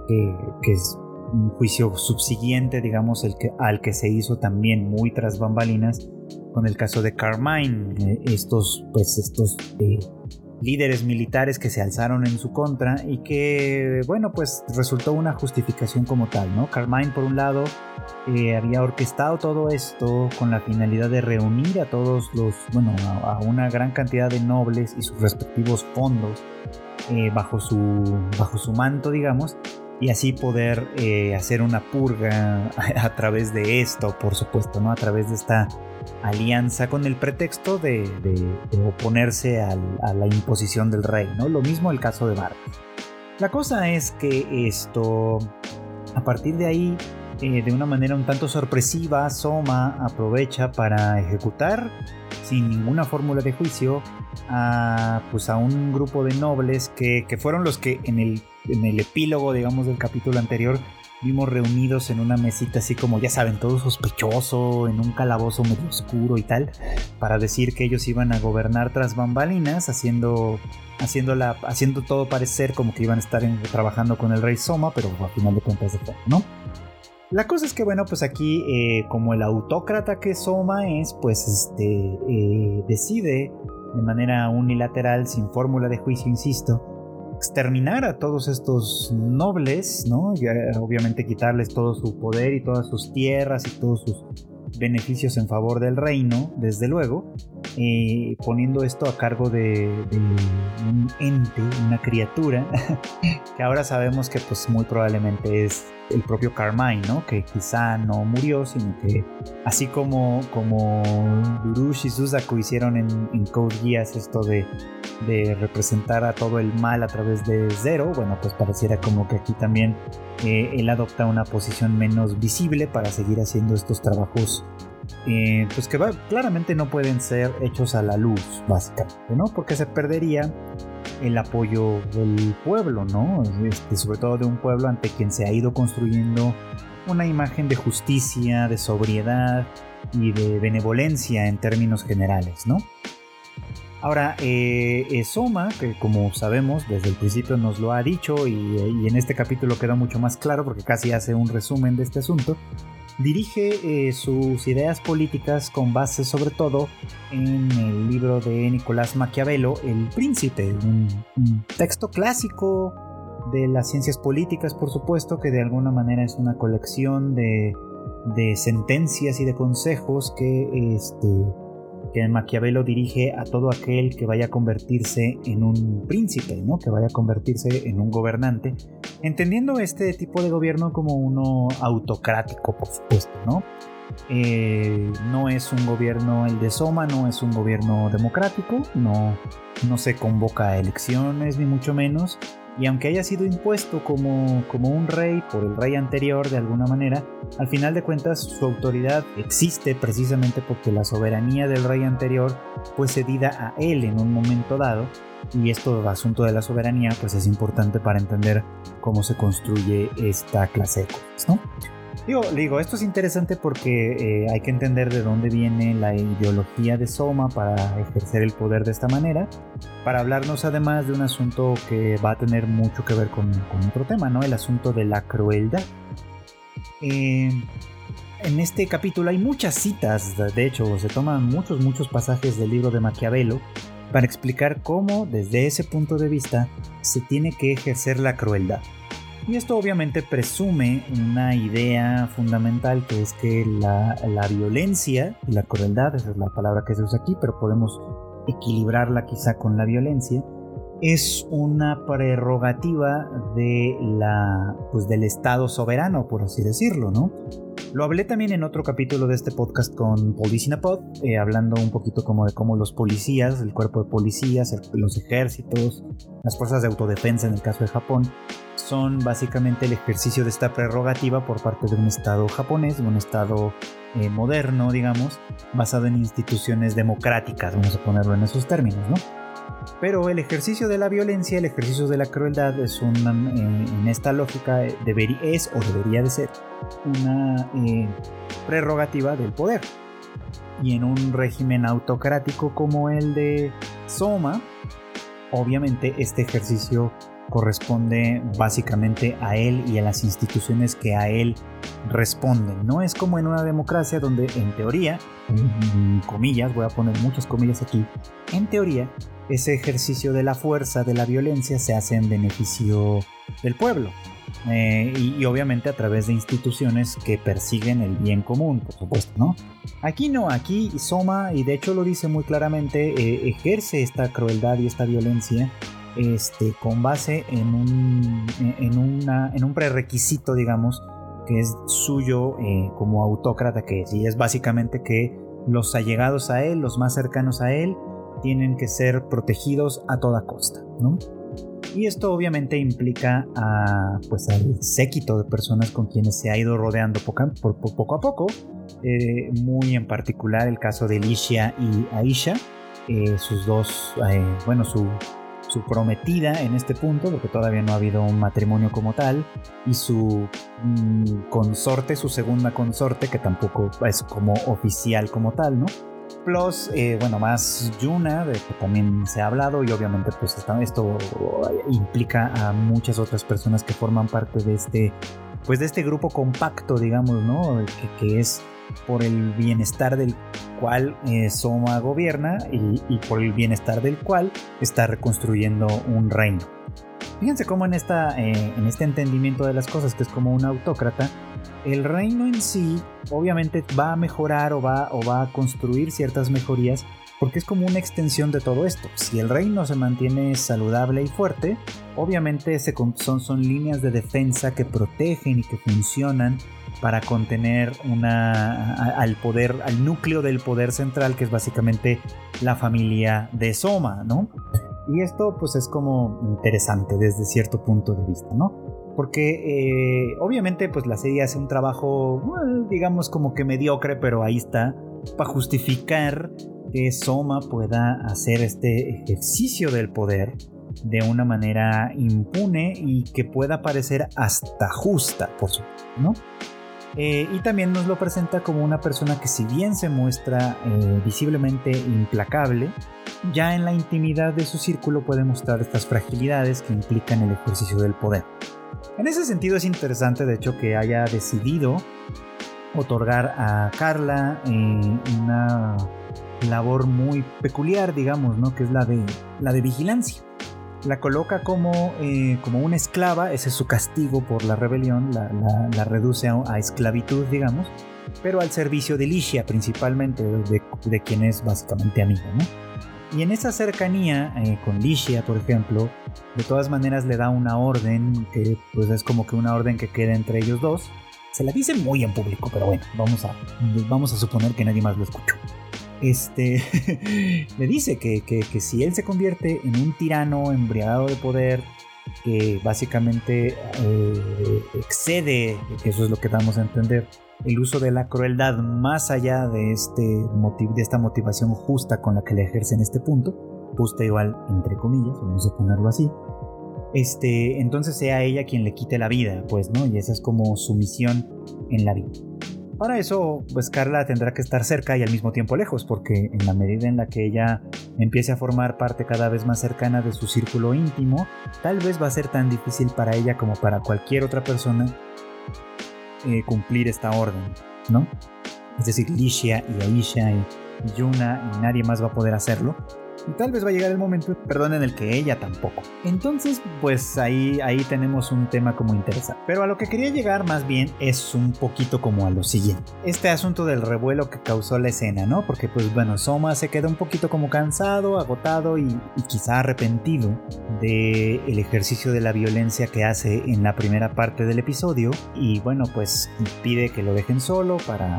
que es un juicio subsiguiente, digamos, el que, al que se hizo también muy tras bambalinas con el caso de Carmine, eh, estos, pues, estos eh, líderes militares que se alzaron en su contra y que, bueno, pues resultó una justificación como tal, ¿no? Carmine, por un lado, eh, había orquestado todo esto con la finalidad de reunir a todos los, bueno, a, una gran cantidad de nobles y sus respectivos fondos bajo, su, bajo su manto, digamos, y así poder hacer una purga a, través de esto, por supuesto, ¿no? A través de esta alianza con el pretexto de, oponerse a la imposición del rey, ¿no? Lo mismo el caso de Vargas. La cosa es que esto, a partir de ahí, eh, de una manera un tanto sorpresiva, Soma aprovecha para ejecutar sin ninguna fórmula de juicio a, pues a un grupo de nobles que, que fueron los que en el, en el epílogo, digamos, del capítulo anterior vimos reunidos en una mesita así como ya saben, todo sospechoso, en un calabozo medio oscuro y tal, para decir que ellos iban a gobernar tras bambalinas, haciendo, haciendo, haciendo todo parecer como que iban a estar trabajando con el rey Soma, pero al final de cuentas ¿no? La cosa es que, bueno, pues aquí, eh, como el autócrata que Soma es, pues este, eh, decide de manera unilateral, sin fórmula de juicio, insisto, exterminar a todos estos nobles, ¿no? obviamente quitarles todo su poder y todas sus tierras y todos sus beneficios en favor del reino, desde luego, eh, poniendo esto a cargo de, un ente, una criatura, que ahora sabemos que pues muy probablemente es el propio Carmine, ¿no? Que quizá no murió, sino que así como, como Burush y Suzaku hicieron en, en esto de, de, representar a todo el mal a través de Zero, bueno, pues pareciera como que aquí también eh, él adopta una posición menos visible para seguir haciendo estos trabajos eh, pues que claramente no pueden ser hechos a la luz, básicamente, ¿no? Porque se perdería el apoyo del pueblo, ¿no? Este, sobre todo de un pueblo ante quien se ha ido construyendo una imagen de justicia, de sobriedad y de benevolencia en términos generales, ¿no? Ahora, eh, Soma, que como sabemos desde el principio nos lo ha dicho y, y, en este capítulo queda mucho más claro porque casi hace un resumen de este asunto, dirige eh, sus ideas políticas con base sobre todo en el libro de Nicolás Maquiavelo, El Príncipe, un, texto clásico de las ciencias políticas, por supuesto, que de alguna manera es una colección de, de sentencias y de consejos que este, que Maquiavelo dirige a todo aquel que vaya a convertirse en un príncipe, ¿no? que vaya a convertirse en un gobernante, entendiendo este tipo de gobierno como uno autocrático, por supuesto, ¿no? Eh, no es un gobierno el de Soma, no es un gobierno democrático, no, no se convoca a elecciones ni mucho menos, y aunque haya sido impuesto como, como un rey por el rey anterior de alguna manera, al final de cuentas su autoridad existe precisamente porque la soberanía del rey anterior fue cedida a él en un momento dado y esto asunto de la soberanía pues es importante para entender cómo se construye esta clase de cosas, ¿no? Digo, digo, esto es interesante porque eh, hay que entender de dónde viene la ideología de Soma para ejercer el poder de esta manera, para hablarnos además de un asunto que va a tener mucho que ver con, otro tema, ¿no? El asunto de la crueldad. Eh, en este capítulo hay muchas citas, de hecho, se toman muchos, muchos pasajes del libro de Maquiavelo para explicar cómo, desde ese punto de vista, se tiene que ejercer la crueldad. Y esto obviamente presume una idea fundamental que es que la, la violencia, la crueldad, esa es la palabra que se usa aquí, pero podemos equilibrarla quizá con la violencia, es una prerrogativa de la, pues del Estado soberano, por así decirlo, ¿no? Lo hablé también en otro capítulo de este podcast con Policina Pod, eh, hablando un poquito como de cómo los policías, el cuerpo de policías, los ejércitos, las fuerzas de autodefensa en el caso de Japón, son básicamente el ejercicio de esta prerrogativa por parte de un Estado japonés, de un Estado eh, moderno, digamos, basado en instituciones democráticas, vamos a ponerlo en esos términos, ¿no? Pero el ejercicio de la violencia, el ejercicio de la crueldad es una, eh, en esta lógica debería, es o debería de ser una eh, prerrogativa del poder. Y en un régimen autocrático como el de Soma, obviamente este ejercicio corresponde básicamente a él y a las instituciones que a él responden. No es como en una democracia donde en teoría, comillas, voy a poner muchas comillas aquí, en teoría ese ejercicio de la fuerza, de la violencia, se hace en beneficio del pueblo. Eh, y, obviamente a través de instituciones que persiguen el bien común, por supuesto, ¿no? Aquí no, aquí Soma, y de hecho lo dice muy claramente, eh, ejerce esta crueldad y esta violencia este, con base en un, en, una, en un prerequisito, digamos, que es suyo eh, como autócrata, que es, y es básicamente que los allegados a él, los más cercanos a él, tienen que ser protegidos a toda costa, ¿no? Y esto obviamente implica a, pues, al séquito de personas con quienes se ha ido rodeando poco, a poco, eh, muy en particular el caso de Alicia y Aisha, eh, sus dos, eh, bueno, su, su prometida en este punto, porque todavía no ha habido un matrimonio como tal, y su mm, consorte, su segunda consorte, que tampoco es como oficial como tal, ¿no? Plus, eh, bueno, más Yuna, de que también se ha hablado, y obviamente pues esto implica a muchas otras personas que forman parte de este, pues de este grupo compacto, digamos, ¿no? Que, es por el bienestar del cual eh, Soma gobierna y, por el bienestar del cual está reconstruyendo un reino. Fíjense cómo en, esta, eh, en este entendimiento de las cosas, que es como un autócrata, el reino en sí obviamente va a mejorar o va, o va a construir ciertas mejorías porque es como una extensión de todo esto. Si el reino se mantiene saludable y fuerte, obviamente son, son líneas de defensa que protegen y que funcionan para contener una, al poder, al núcleo del poder central, que es básicamente la familia de Soma, ¿no? Y esto pues es como interesante desde cierto punto de vista, ¿no? Porque eh, obviamente pues la serie hace un trabajo, digamos como que mediocre, pero ahí está, para justificar que Soma pueda hacer este ejercicio del poder de una manera impune y que pueda parecer hasta justa, por supuesto, ¿no? Eh, y también nos lo presenta como una persona que si bien se muestra eh, visiblemente implacable, ya en la intimidad de su círculo puede mostrar estas fragilidades que implican el ejercicio del poder. En ese sentido es interesante de hecho que haya decidido otorgar a Carla eh, una labor muy peculiar, digamos, ¿no? Que es la de, la de vigilancia. La coloca como, eh, como una esclava, ese es su castigo por la rebelión, la, reduce a, esclavitud, digamos, pero al servicio de Licia principalmente, de, quien es básicamente amigo, ¿no? Y en esa cercanía eh, con Licia, por ejemplo, de todas maneras le da una orden que pues es como que una orden que queda entre ellos dos. Se la dice muy en público, pero bueno, vamos a, vamos a suponer que nadie más lo escuchó este, le dice que, si él se convierte en un tirano embriagado de poder, que básicamente eh, excede, que eso es lo que damos a entender, el uso de la crueldad más allá de, este de esta motivación justa con la que le ejerce en este punto, justa igual entre comillas, vamos a ponerlo así, este, entonces sea ella quien le quite la vida, pues, ¿no? Y esa es como su misión en la vida. Para eso, pues Carla tendrá que estar cerca y al mismo tiempo lejos, porque en la medida en la que ella empiece a formar parte cada vez más cercana de su círculo íntimo, tal vez va a ser tan difícil para ella como para cualquier otra persona eh, cumplir esta orden, ¿no? Es decir, Licia y Aisha y Yuna y nadie más va a poder hacerlo. Tal vez va a llegar el momento, perdón, en el que ella tampoco. Entonces, pues ahí, ahí tenemos un tema como interesante. Pero a lo que quería llegar más bien es un poquito como a lo siguiente. Este asunto del revuelo que causó la escena, ¿no? Porque pues bueno, Soma se queda un poquito como cansado, agotado y, quizá arrepentido del el ejercicio de la violencia que hace en la primera parte del episodio. Y bueno, pues pide que lo dejen solo para,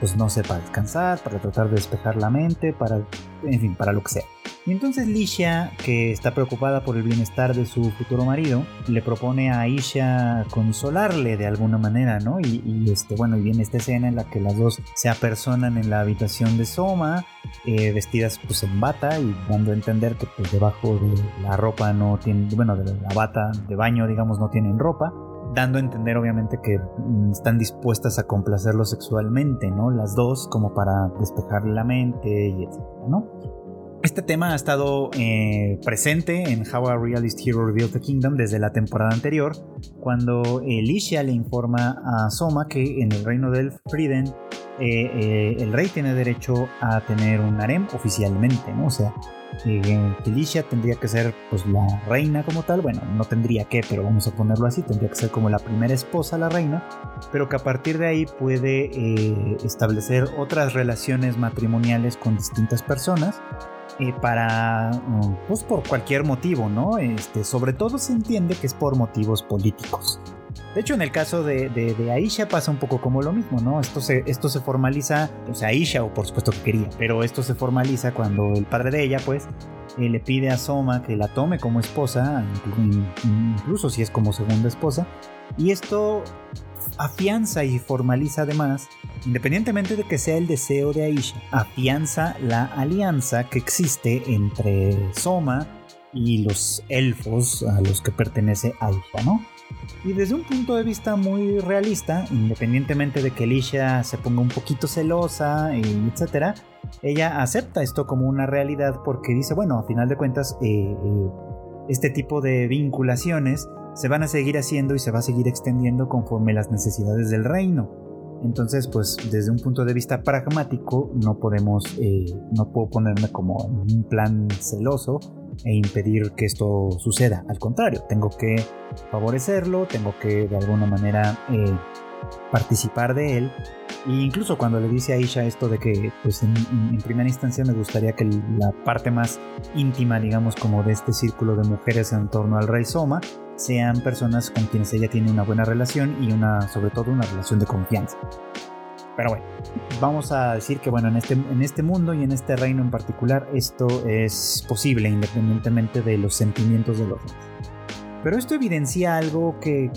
pues no sé, para descansar, para tratar de despejar la mente, para, en fin, para lo que sea. Y entonces Licia, que está preocupada por el bienestar de su futuro marido, le propone a Aisha consolarle de alguna manera, ¿no? Y, este, bueno, y viene esta escena en la que las dos se apersonan en la habitación de Soma, eh, vestidas pues en bata y dando a entender que pues debajo de la ropa no tienen, bueno, de la bata de baño, digamos, no tienen ropa dando a entender obviamente que mm, están dispuestas a complacerlo sexualmente, ¿no? Las dos como para despejarle la mente y etcétera, ¿no? Este tema ha estado eh, presente en How a Realist Hero Revealed the Kingdom desde la temporada anterior, cuando Alicia le informa a Soma que en el reino del Frieden eh, eh, el rey tiene derecho a tener un harem oficialmente, ¿no? O sea, que Alicia tendría que ser pues la reina como tal, bueno, no tendría que, pero vamos a ponerlo así, tendría que ser como la primera esposa la reina, pero que a partir de ahí puede establecer otras relaciones matrimoniales con distintas personas eh, para, mm, pues por cualquier motivo, ¿no? Este, sobre todo se entiende que es por motivos políticos. De hecho, en el caso de, de, Aisha pasa un poco como lo mismo, ¿no? Esto se, esto se formaliza, o sea, Aisha, o por supuesto que quería, pero esto se formaliza cuando el padre de ella, pues, eh, le pide a Soma que la tome como esposa, incluso si es como segunda esposa, y esto afianza y formaliza además, independientemente de que sea el deseo de Aisha, afianza la alianza que existe entre Soma y los elfos a los que pertenece Aisha, ¿no? Y desde un punto de vista muy realista, independientemente de que Alicia se ponga un poquito celosa, etc., ella acepta esto como una realidad porque dice, bueno, a final de cuentas, eh, eh, este tipo de vinculaciones se van a seguir haciendo y se va a seguir extendiendo conforme las necesidades del reino. Entonces, pues desde un punto de vista pragmático, no podemos, eh, no puedo ponerme como en un plan celoso e impedir que esto suceda. Al contrario, tengo que favorecerlo, tengo que de alguna manera eh, participar de él. E incluso cuando le dice a Aisha esto de que, pues en, en, primera instancia me gustaría que la parte más íntima, digamos, como de este círculo de mujeres en torno al rey Soma, sean personas con quienes ella tiene una buena relación y una, sobre todo, una relación de confianza. Pero bueno, vamos a decir que bueno, en este, en este mundo y en este reino en particular, esto es posible independientemente de los sentimientos de los. Pero esto evidencia algo que,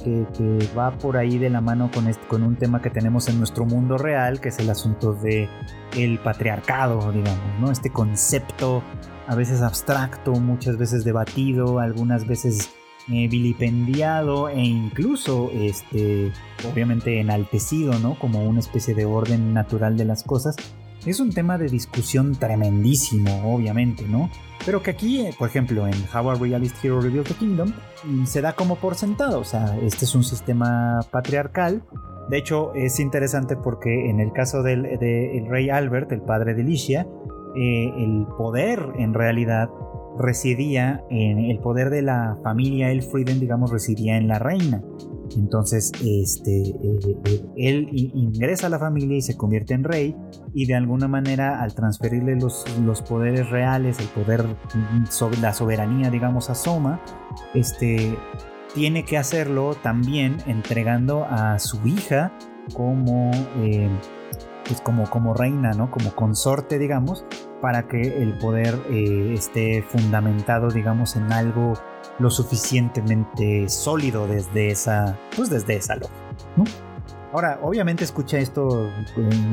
va por ahí de la mano con, este, con un tema que tenemos en nuestro mundo real, que es el asunto de el patriarcado, digamos, ¿no? Este concepto a veces abstracto, muchas veces debatido, algunas veces eh, vilipendiado e incluso, este, obviamente enaltecido, ¿no? Como una especie de orden natural de las cosas, es un tema de discusión tremendísimo, obviamente, ¿no? Pero que aquí, eh, por ejemplo, en How a Realist Hero Revealed the Kingdom, mm, se da como por sentado. O sea, este es un sistema patriarcal. De hecho, es interesante porque en el caso del rey Albert, el padre de Licia, eh, el poder en realidad residía en el poder de la familia Elfriden, digamos, residía en la reina. Entonces, este, eh, eh, él ingresa a la familia y se convierte en rey y de alguna manera al transferirle los, los poderes reales, el poder sobre la soberanía, digamos, a Soma, este, tiene que hacerlo también entregando a su hija como, eh, pues como, como reina, ¿no? Como consorte, digamos, para que el poder esté fundamentado, digamos, en algo lo suficientemente sólido desde esa, pues desde esa lógica, Ahora, obviamente escucha esto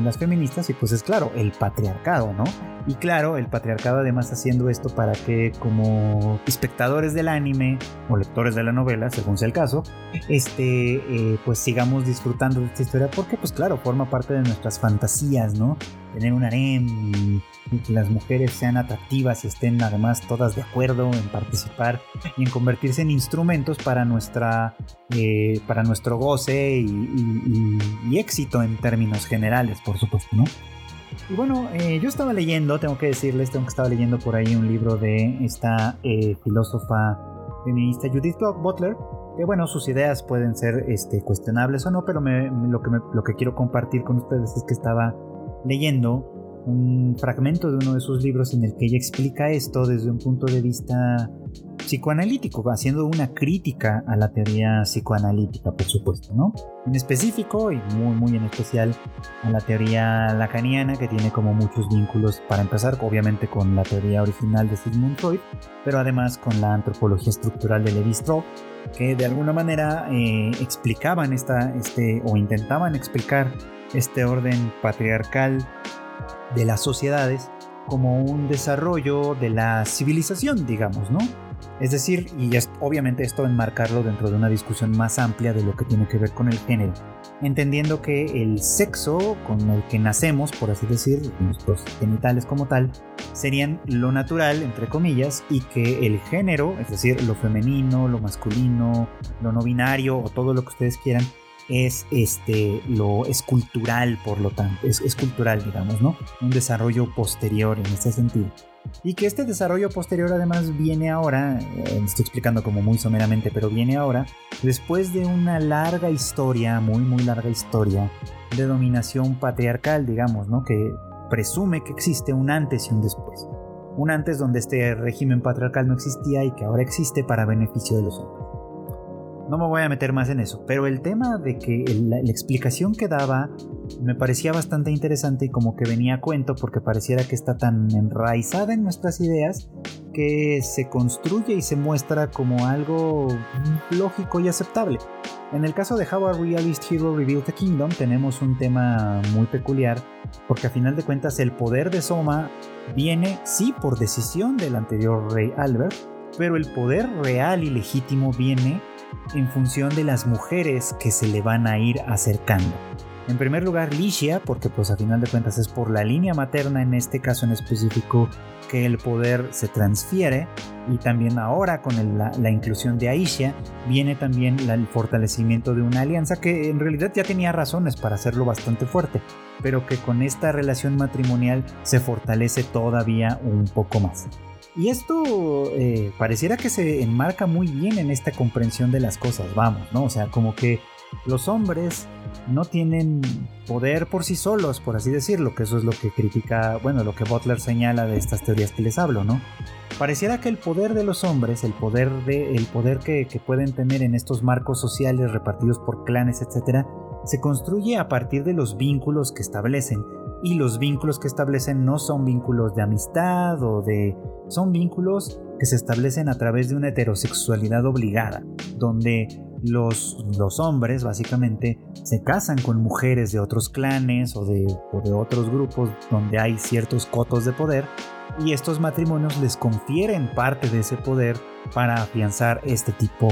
las feministas y pues es claro, el patriarcado, ¿no? Y claro, el patriarcado además haciendo esto para que como espectadores del anime o lectores de la novela, según sea el caso, este, eh, pues sigamos disfrutando de esta historia porque pues claro, forma parte de nuestras fantasías, ¿no? Tener un harem y que las mujeres sean atractivas y estén además todas de acuerdo en participar y en convertirse en instrumentos para nuestra eh, para nuestro goce y, éxito en términos generales por supuesto no y bueno eh, yo estaba leyendo tengo que decirles tengo que estaba leyendo por ahí un libro de esta eh, filósofa feminista Judith Butler que bueno sus ideas pueden ser este, cuestionables o no pero lo que lo que quiero compartir con ustedes es que estaba leyendo un fragmento de uno de sus libros en el que ella explica esto desde un punto de vista psicoanalítico, haciendo una crítica a la teoría psicoanalítica, por supuesto, ¿no? En específico y muy, muy en especial a la teoría lacaniana, que tiene como muchos vínculos, para empezar, obviamente con la teoría original de Sigmund Freud, pero además con la antropología estructural de Levi Strauss, que de alguna manera eh, explicaban esta, este, o intentaban explicar este orden patriarcal de las sociedades como un desarrollo de la civilización, digamos, ¿no? Es decir, y es obviamente esto enmarcarlo dentro de una discusión más amplia de lo que tiene que ver con el género, entendiendo que el sexo con el que nacemos, por así decir, nuestros genitales como tal, serían lo natural, entre comillas, y que el género, es decir, lo femenino, lo masculino, lo no binario o todo lo que ustedes quieran, es este lo escultural por lo tanto es, cultural digamos no un desarrollo posterior en ese sentido. Y que este desarrollo posterior además viene ahora eh, estoy explicando como muy someramente pero viene ahora después de una larga historia muy muy larga historia de dominación patriarcal digamos no que presume que existe un antes y un después. Un antes donde este régimen patriarcal no existía y que ahora existe para beneficio de los hombres no me voy a meter más en eso, pero el tema de que la, explicación que daba me parecía bastante interesante y como que venía a cuento porque pareciera que está tan enraizada en nuestras ideas que se construye y se muestra como algo lógico y aceptable. En el caso de How a Realist Hero Revealed the Kingdom tenemos un tema muy peculiar porque a final de cuentas el poder de Soma viene sí por decisión del anterior rey Albert, pero el poder real y legítimo viene en función de las mujeres que se le van a ir acercando. En primer lugar, Licia, porque pues a final de cuentas es por la línea materna en este caso en específico que el poder se transfiere y también ahora con la, inclusión de Aisha viene también el fortalecimiento de una alianza que en realidad ya tenía razones para hacerlo bastante fuerte, pero que con esta relación matrimonial se fortalece todavía un poco más. Y esto eh, pareciera que se enmarca muy bien en esta comprensión de las cosas, vamos, ¿no? O sea, como que los hombres no tienen poder por sí solos, por así decirlo, que eso es lo que critica, bueno, lo que Butler señala de estas teorías que les hablo, ¿no? Pareciera que el poder de los hombres, el poder, de, el poder que, que pueden tener en estos marcos sociales repartidos por clanes, etc., se construye a partir de los vínculos que establecen y los vínculos que establecen no son vínculos de amistad o de... son vínculos que se establecen a través de una heterosexualidad obligada, donde los, los hombres básicamente se casan con mujeres de otros clanes o de, o de otros grupos donde hay ciertos cotos de poder y estos matrimonios les confieren parte de ese poder para afianzar este tipo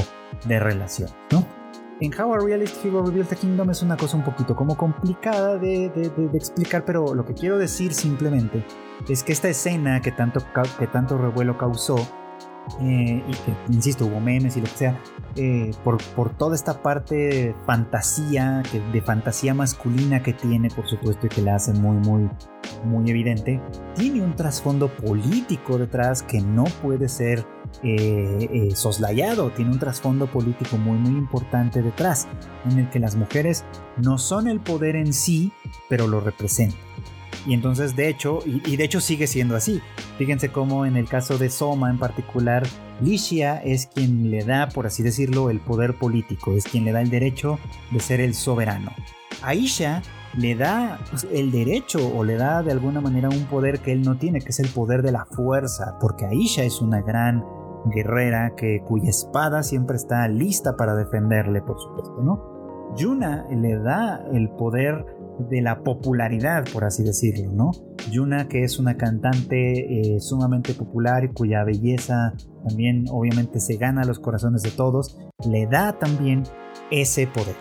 de relación, ¿no? En How a Realist Hero Rebuilt a Kingdom es una cosa un poquito como complicada de, explicar, pero lo que quiero decir simplemente es que esta escena que tanto, que tanto revuelo causó eh, y que, insisto, hubo memes y lo que sea, eh, por, por, toda esta parte de fantasía, que, de fantasía masculina que tiene, por supuesto, y que la hace muy, muy, muy evidente, tiene un trasfondo político detrás que no puede ser eh, soslayado, tiene un trasfondo político muy, muy importante detrás, en el que las mujeres no son el poder en sí, pero lo representan. Y entonces, de hecho, y, de hecho sigue siendo así. Fíjense cómo en el caso de Soma en particular, Licia es quien le da, por así decirlo, el poder político, es quien le da el derecho de ser el soberano. Aisha le da pues, el derecho o le da de alguna manera un poder que él no tiene, que es el poder de la fuerza, porque Aisha es una gran guerrera que cuya espada siempre está lista para defenderle, por supuesto, ¿no? Yuna le da el poder de la popularidad, por así decirlo, ¿no? Yuna, que es una cantante eh, sumamente popular y cuya belleza también obviamente se gana los corazones de todos, le da también ese poder.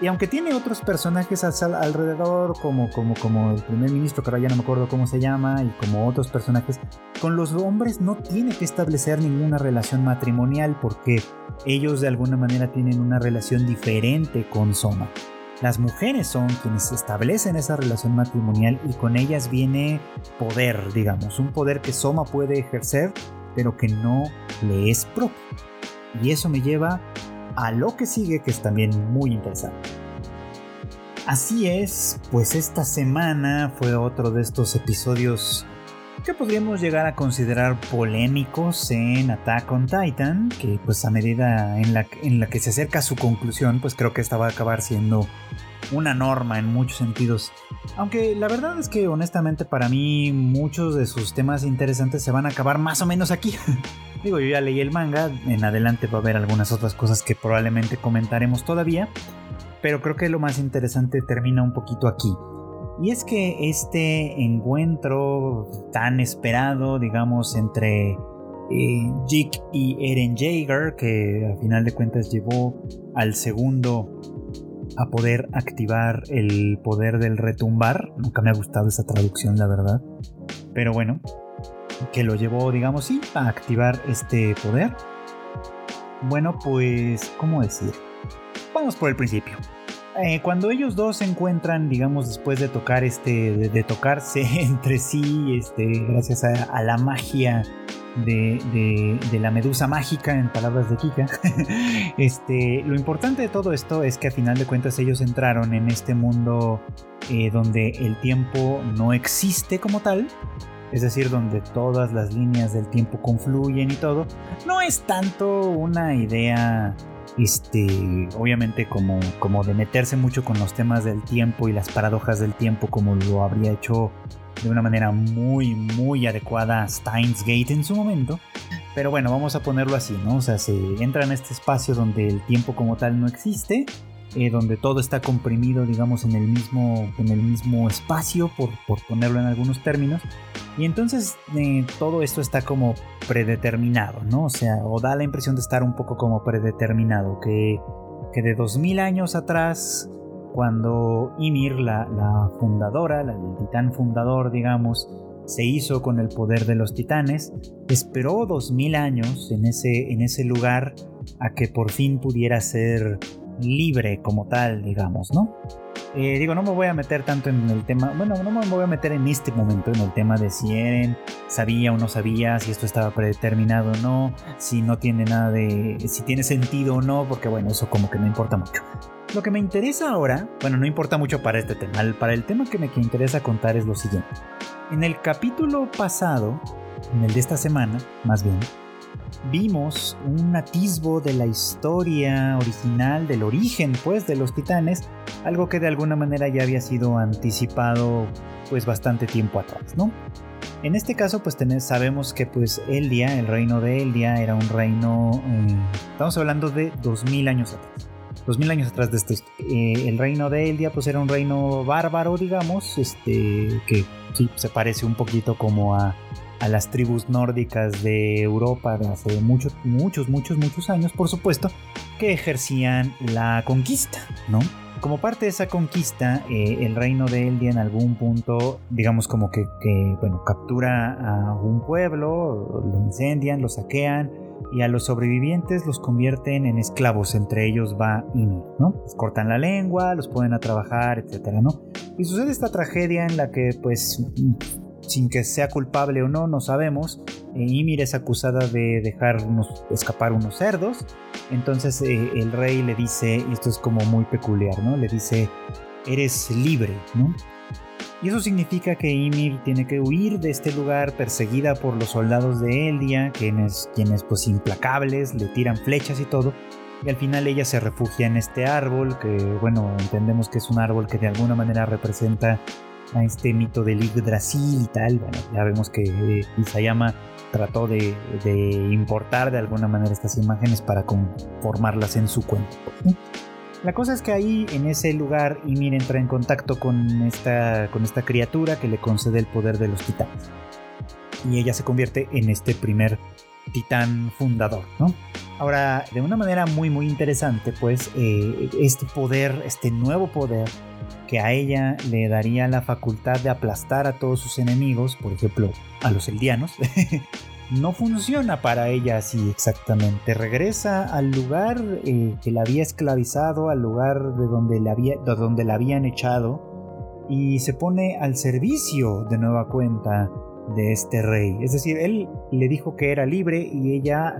Y aunque tiene otros personajes alrededor, como, como, como el primer ministro, que ahora ya no me acuerdo cómo se llama, y como otros personajes, con los hombres no tiene que establecer ninguna relación matrimonial porque ellos de alguna manera tienen una relación diferente con Soma. Las mujeres son quienes establecen esa relación matrimonial y con ellas viene poder, digamos, un poder que Soma puede ejercer, pero que no le es propio. Y eso me lleva a lo que sigue, que es también muy interesante. Así es, pues esta semana fue otro de estos episodios que podríamos llegar a considerar polémicos en Attack on Titan, que pues a medida en la, en la que se acerca su conclusión, pues creo que esta va a acabar siendo una norma en muchos sentidos. Aunque la verdad es que honestamente para mí muchos de sus temas interesantes se van a acabar más o menos aquí. Digo, yo ya leí el manga, en adelante va a haber algunas otras cosas que probablemente comentaremos todavía, pero creo que lo más interesante termina un poquito aquí. Y es que este encuentro tan esperado, digamos, entre eh, Jake y Eren Jaeger, que a final de cuentas llevó al segundo a poder activar el poder del retumbar. Nunca me ha gustado esa traducción, la verdad. Pero bueno, que lo llevó, digamos, sí, a activar este poder. Bueno, pues, ¿cómo decir? Vamos por el principio. Eh, cuando ellos dos se encuentran, digamos, después de tocar este, de, tocarse entre sí, este, gracias a, la magia de, la medusa mágica, en palabras de Kika, este, lo importante de todo esto es que a final de cuentas ellos entraron en este mundo eh, donde el tiempo no existe como tal, es decir, donde todas las líneas del tiempo confluyen y todo, no es tanto una idea este, obviamente como, como de meterse mucho con los temas del tiempo y las paradojas del tiempo como lo habría hecho de una manera muy, muy adecuada Steins Gate en su momento. Pero bueno, vamos a ponerlo así, ¿no? O sea, se entra en este espacio donde el tiempo como tal no existe, eh, donde todo está comprimido, digamos, en el mismo, en el mismo espacio, por, por ponerlo en algunos términos. Y entonces eh, todo esto está como predeterminado, ¿no? O sea, o da la impresión de estar un poco como predeterminado, que, que de 2000 años atrás, cuando Ymir, la, la fundadora, el titán fundador, digamos, se hizo con el poder de los titanes, esperó 2000 años en ese, en ese lugar a que por fin pudiera ser libre como tal, digamos, ¿no? Eh, digo, no me voy a meter tanto en el tema, bueno, no me voy a meter en este momento en el tema de si Eren sabía o no sabía, si esto estaba predeterminado o no, si no tiene nada de, si tiene sentido o no, porque bueno, eso como que no importa mucho. Lo que me interesa ahora, bueno, no importa mucho para este tema, para el tema que me interesa contar es lo siguiente. En el capítulo pasado, en el de esta semana, más bien, vimos un atisbo de la historia original, del origen pues de los titanes, algo que de alguna manera ya había sido anticipado pues bastante tiempo atrás, ¿no? En este caso, pues sabemos que pues Eldia, el reino de Eldia, era un reino, eh, estamos hablando de 2000 años atrás. 2000 años atrás de esto. Eh, el reino de Eldia pues era un reino bárbaro, digamos, este, que se parece un poquito como a, a las tribus nórdicas de Europa de hace muchos, muchos, muchos, muchos años, por supuesto, que ejercían la conquista, ¿no? como parte de esa conquista, eh, el reino de Eldia en algún punto, digamos como que, bueno, captura a un pueblo, lo incendian, lo saquean y a los sobrevivientes los convierten en esclavos, entre ellos va Ymir, ¿no? Les cortan la lengua, los ponen a trabajar, etcétera, ¿no? Y sucede esta tragedia en la que, pues, sin que sea culpable o no, no sabemos. Eh, Ymir es acusada de dejar escapar unos cerdos. Entonces eh, el rey le dice, esto es como muy peculiar, ¿no? Le dice, eres libre, ¿no? Y eso significa que Ymir tiene que huir de este lugar perseguida por los soldados de Eldia, quienes, quienes pues implacables le tiran flechas y todo. Y al final ella se refugia en este árbol, que bueno, entendemos que es un árbol que de alguna manera representa a este mito del Yggdrasil y tal. Bueno, ya vemos que eh, Isayama trató de, importar de alguna manera estas imágenes para conformarlas en su cuento. La cosa es que ahí, en ese lugar, Ymir entra en contacto con esta, con esta criatura que le concede el poder de los titanes. Y ella se convierte en este primer titán fundador, ¿no? Ahora, de una manera muy muy interesante, pues eh, este poder, este nuevo poder, que a ella le daría la facultad de aplastar a todos sus enemigos, por ejemplo, a los eldianos, no funciona para ella así exactamente. Regresa al lugar eh, que la había esclavizado, al lugar de donde, había, de donde la habían echado, y se pone al servicio de nueva cuenta de este rey. Es decir, él le dijo que era libre y ella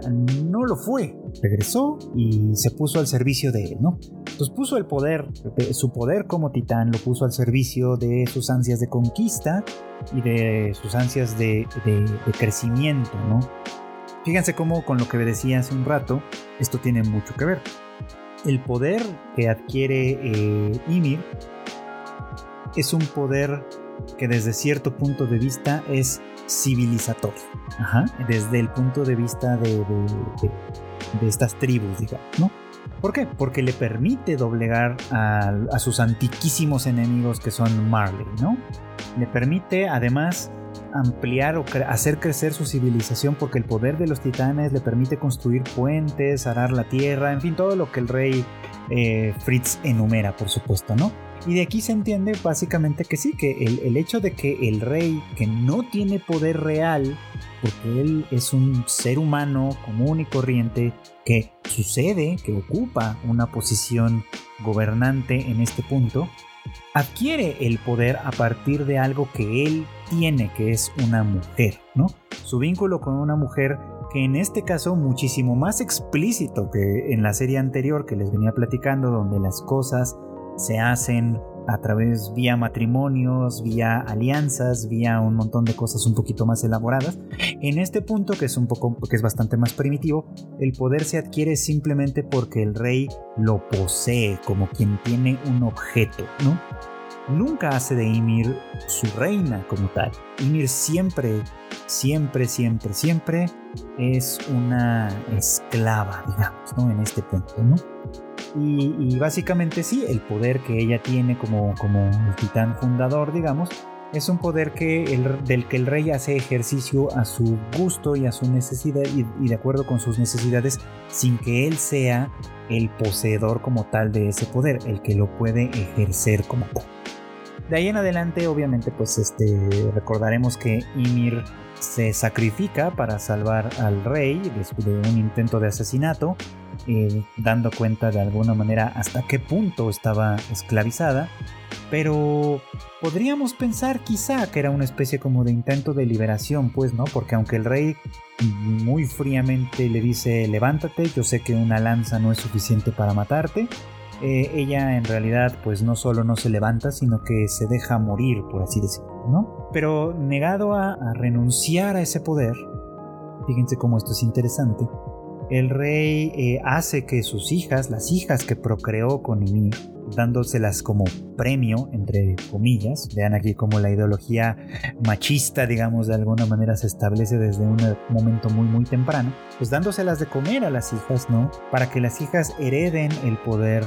no lo fue. Regresó y se puso al servicio de él, ¿no? Entonces puso el poder, su poder como titán, lo puso al servicio de sus ansias de conquista y de sus ansias de, crecimiento, ¿no? Fíjense cómo con lo que decía hace un rato, esto tiene mucho que ver. El poder que adquiere eh, Ymir es un poder que desde cierto punto de vista es civilizatorio. Desde el punto de vista de, estas tribus, digamos, ¿no? ¿Por qué? Porque le permite doblegar a, sus antiquísimos enemigos que son Marley, ¿no? Le permite además ampliar o hacer crecer su civilización porque el poder de los titanes le permite construir puentes, arar la tierra, en fin, todo lo que el rey eh, Fritz enumera, por supuesto, ¿no? Y de aquí se entiende básicamente que sí, que el, hecho de que el rey, que no tiene poder real, porque él es un ser humano común y corriente, que sucede, que ocupa una posición gobernante en este punto, adquiere el poder a partir de algo que él tiene, que es una mujer, ¿no? Su vínculo con una mujer que en este caso muchísimo más explícito que en la serie anterior que les venía platicando, donde las cosas se hacen a través vía matrimonios, vía alianzas, vía un montón de cosas un poquito más elaboradas. En este punto que es un poco que es bastante más primitivo, el poder se adquiere simplemente porque el rey lo posee como quien tiene un objeto, ¿no? Nunca hace de Ymir su reina como tal. Ymir siempre, siempre, siempre, siempre es una esclava, digamos, ¿no? En este punto, ¿no? Y, básicamente sí, el poder que ella tiene como, como titán fundador, digamos, es un poder que el, del que el rey hace ejercicio a su gusto y a su necesidad y, de acuerdo con sus necesidades sin que él sea el poseedor como tal de ese poder, el que lo puede ejercer como tal. De ahí en adelante, obviamente, pues este recordaremos que Ymir se sacrifica para salvar al rey después de un intento de asesinato eh, dando cuenta de alguna manera hasta qué punto estaba esclavizada, pero podríamos pensar quizá que era una especie como de intento de liberación, pues, ¿no? Porque aunque el rey muy fríamente le dice levántate, yo sé que una lanza no es suficiente para matarte, eh, ella en realidad pues no solo no se levanta, sino que se deja morir, por así decirlo, ¿no? Pero negado a renunciar a ese poder, fíjense cómo esto es interesante, el rey eh, hace que sus hijas, las hijas que procreó con Ymir, dándoselas como premio, entre comillas. Vean aquí cómo la ideología machista, digamos, de alguna manera se establece desde un momento muy, muy temprano. Pues dándoselas de comer a las hijas, ¿no? Para que las hijas hereden el poder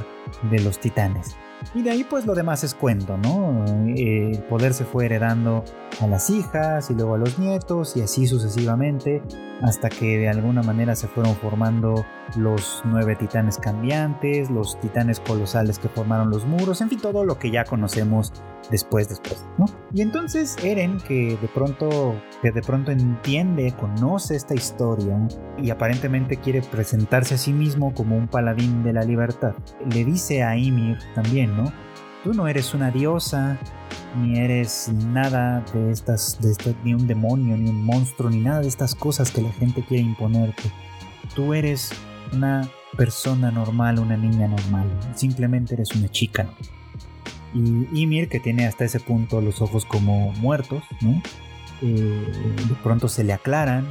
de los titanes. Y de ahí pues lo demás es cuento, ¿no? Eh, el poder se fue heredando a las hijas y luego a los nietos y así sucesivamente hasta que de alguna manera se fueron formando los nueve titanes cambiantes, los titanes colosales que formaron los muros, en fin, todo lo que ya conocemos después, después, ¿no? Y entonces Eren, que de pronto, que de pronto entiende, conoce esta historia y aparentemente quiere presentarse a sí mismo como un paladín de la libertad, le dice a Ymir también, ¿no? Tú no eres una diosa, ni eres nada de estas, de ni un demonio, ni un monstruo, ni nada de estas cosas que la gente quiere imponerte. Tú eres una persona normal, una niña normal, simplemente eres una chica. Y Ymir, que tiene hasta ese punto los ojos como muertos, ¿no? Eh, de pronto se le aclaran,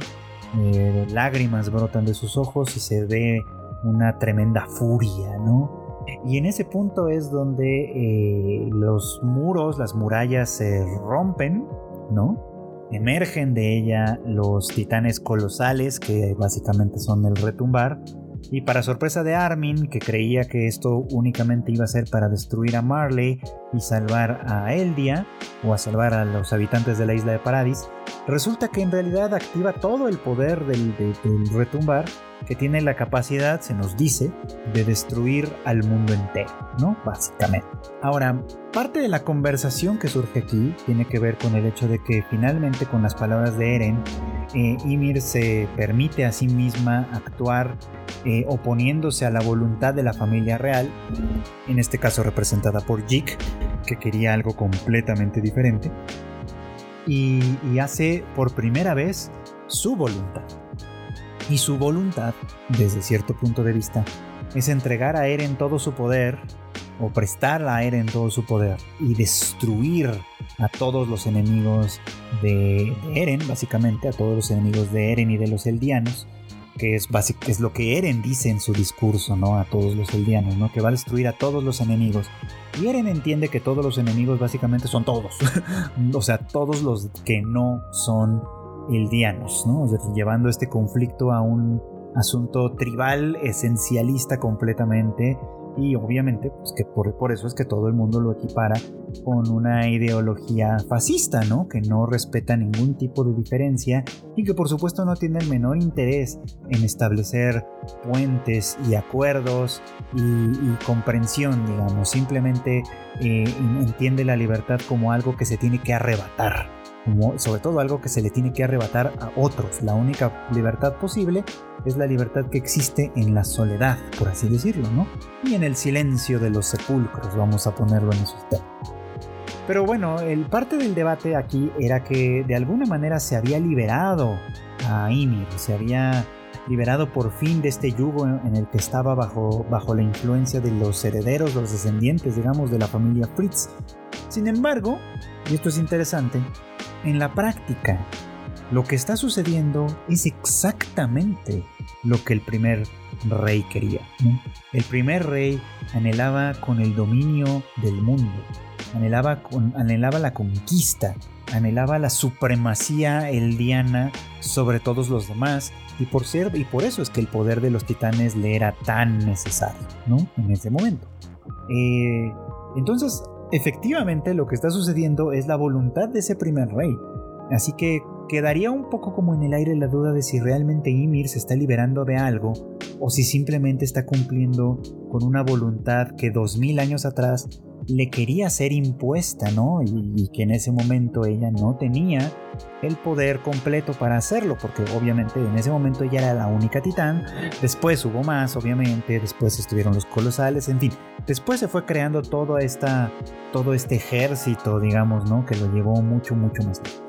eh, lágrimas brotan de sus ojos y se ve una tremenda furia, ¿no? Y en ese punto es donde eh, los muros, las murallas se rompen, ¿no? Emergen de ella los titanes colosales, que básicamente son el retumbar. Y para sorpresa de Armin, que creía que esto únicamente iba a ser para destruir a Marley y salvar a Eldia, o a salvar a los habitantes de la isla de Paradis, resulta que en realidad activa todo el poder del retumbar que tiene la capacidad, se nos dice, de destruir al mundo entero, ¿no? Básicamente. Ahora, parte de la conversación que surge aquí tiene que ver con el hecho de que finalmente con las palabras de Eren, eh, Ymir se permite a sí misma actuar eh, oponiéndose a la voluntad de la familia real, en este caso representada por Jik, que quería algo completamente diferente, y hace por primera vez su voluntad. Y su voluntad, desde cierto punto de vista, es entregar a Eren todo su poder, o prestar a Eren todo su poder, y destruir a todos los enemigos de, Eren, básicamente, a todos los enemigos de Eren y de los Eldianos, que es, lo que Eren dice en su discurso, ¿no? A todos los Eldianos, ¿no? Que va a destruir a todos los enemigos. Y Eren entiende que todos los enemigos básicamente son todos. o sea, todos los que no son eldianos, ¿no? llevando este conflicto a un asunto tribal, esencialista completamente, y obviamente pues que por, por, eso es que todo el mundo lo equipara con una ideología fascista, ¿no? Que no respeta ningún tipo de diferencia y que por supuesto no tiene el menor interés en establecer puentes y acuerdos y, comprensión, digamos, simplemente eh, entiende la libertad como algo que se tiene que arrebatar sobre todo algo que se le tiene que arrebatar a otros. La única libertad posible es la libertad que existe en la soledad, por así decirlo, ¿no? Y en el silencio de los sepulcros, vamos a ponerlo en esos términos. Pero bueno, el parte del debate aquí era que de alguna manera se había liberado a Ymir, se había liberado por fin de este yugo en el que estaba bajo, bajo la influencia de los herederos, los descendientes, digamos, de la familia Fritz. Sin embargo, y esto es interesante, en la práctica, lo que está sucediendo es exactamente lo que el primer rey quería. El primer rey anhelaba con el dominio del mundo, anhelaba, con, anhelaba la conquista, anhelaba la supremacía eldiana sobre todos los demás y por, ser, y por eso es que el poder de los titanes le era tan necesario ¿no? en ese momento. Eh, entonces, efectivamente lo que está sucediendo es la voluntad de ese primer rey. Así que quedaría un poco como en el aire la duda de si realmente Ymir se está liberando de algo o si simplemente está cumpliendo con una voluntad que dos mil años atrás le quería ser impuesta, ¿no? Y, que en ese momento ella no tenía el poder completo para hacerlo, porque obviamente en ese momento ella era la única titán, después hubo más, obviamente, después estuvieron los colosales, en fin, después se fue creando todo, esta, todo este ejército, digamos, ¿no? Que lo llevó mucho, mucho más tiempo.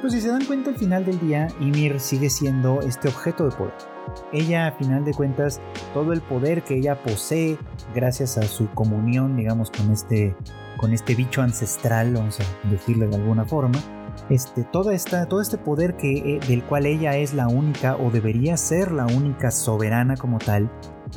Pues si se dan cuenta al final del día, Ymir sigue siendo este objeto de poder ella a final de cuentas todo el poder que ella posee gracias a su comunión digamos con este con este bicho ancestral vamos a decirle de alguna forma este, toda esta, todo este poder que, eh, del cual ella es la única o debería ser la única soberana como tal,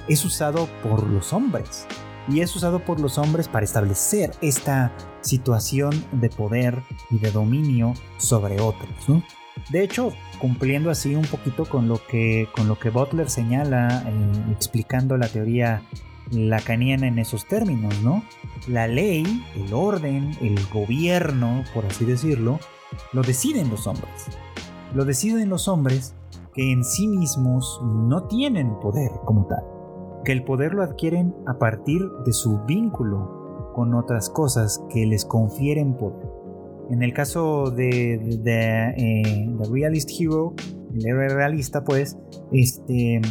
es usado por los hombres. Y es usado por los hombres para establecer esta situación de poder y de dominio sobre otros. De hecho, cumpliendo así un poquito con lo que, con lo que Butler señala, eh, explicando la teoría lacaniana en esos términos, ¿no? La ley, el orden, el gobierno, por así decirlo, lo deciden los hombres. Lo deciden los hombres que en sí mismos no tienen poder como tal, que el poder lo adquieren a partir de su vínculo con otras cosas que les confieren poder. En el caso de, The eh, Realist Hero, el héroe realista, pues, este, eh,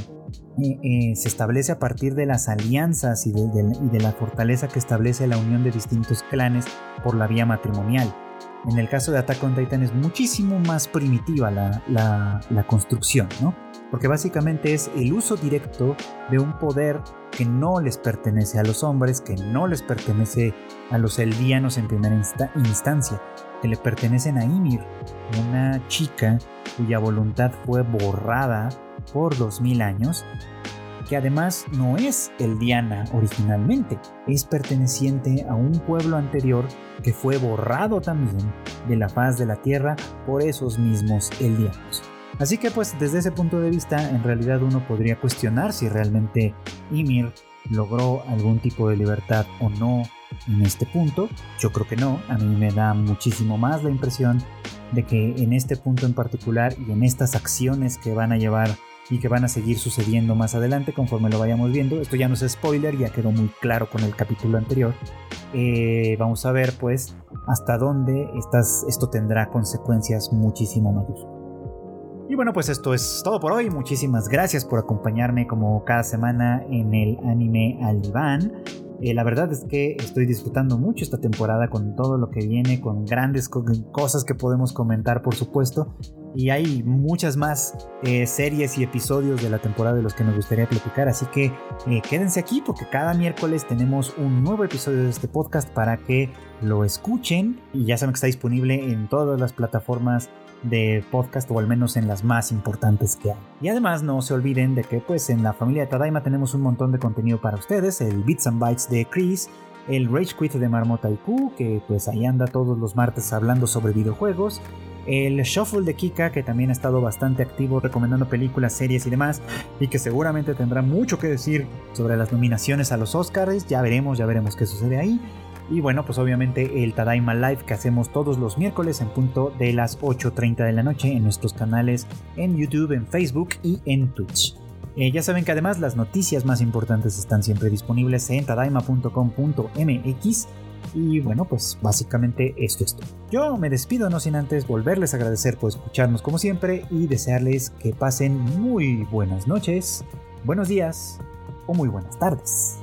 eh, se establece a partir de las alianzas y de, la fortaleza que establece la unión de distintos clanes por la vía matrimonial. En el caso de Attack on Titan es muchísimo más primitiva la, construcción, ¿no? Porque básicamente es el uso directo de un poder que no les pertenece a los hombres, que no les pertenece a los eldianos en primera instancia, que le pertenecen a Ymir, una chica cuya voluntad fue borrada por 2000 años, que además no es eldiana originalmente, es perteneciente a un pueblo anterior que fue borrado también de la faz de la tierra por esos mismos eldianos. Así que pues desde ese punto de vista en realidad uno podría cuestionar si realmente Ymir logró algún tipo de libertad o no en este punto. Yo creo que no, a mí me da muchísimo más la impresión de que en este punto en particular y en estas acciones que van a llevar y que van a seguir sucediendo más adelante conforme lo vayamos viendo. Esto ya no es spoiler, ya quedó muy claro con el capítulo anterior. Eh, vamos a ver pues hasta dónde esto tendrá consecuencias muchísimo mayores. Y bueno, pues esto es todo por hoy. Muchísimas gracias por acompañarme como cada semana en el anime al diván. Eh, la verdad es que estoy disfrutando mucho esta temporada con todo lo que viene, con grandes cosas que podemos comentar, por supuesto. Y hay muchas más eh, series y episodios de la temporada de los que nos gustaría platicar. Así que eh, quédense aquí porque cada miércoles tenemos un nuevo episodio de este podcast para que lo escuchen. Y ya saben que está disponible en todas las plataformas de podcast o al menos en las más importantes que hay. Y además no se olviden de que pues en la familia de Tadaima tenemos un montón de contenido para ustedes, el Bits and Bytes de Chris, el Rage Quit de Marmota IQ, que pues ahí anda todos los martes hablando sobre videojuegos, el Shuffle de Kika, que también ha estado bastante activo recomendando películas, series y demás, y que seguramente tendrá mucho que decir sobre las nominaciones a los Oscars, ya veremos, ya veremos qué sucede ahí. Y bueno, pues obviamente el Tadaima Live que hacemos todos los miércoles en punto de las 8.30 de la noche en nuestros canales en YouTube, en Facebook y en Twitch. Eh, ya saben que además las noticias más importantes están siempre disponibles en tadaima.com.mx. Y bueno, pues básicamente esto es todo. Yo me despido no sin antes volverles a agradecer por escucharnos como siempre y desearles que pasen muy buenas noches, buenos días o muy buenas tardes.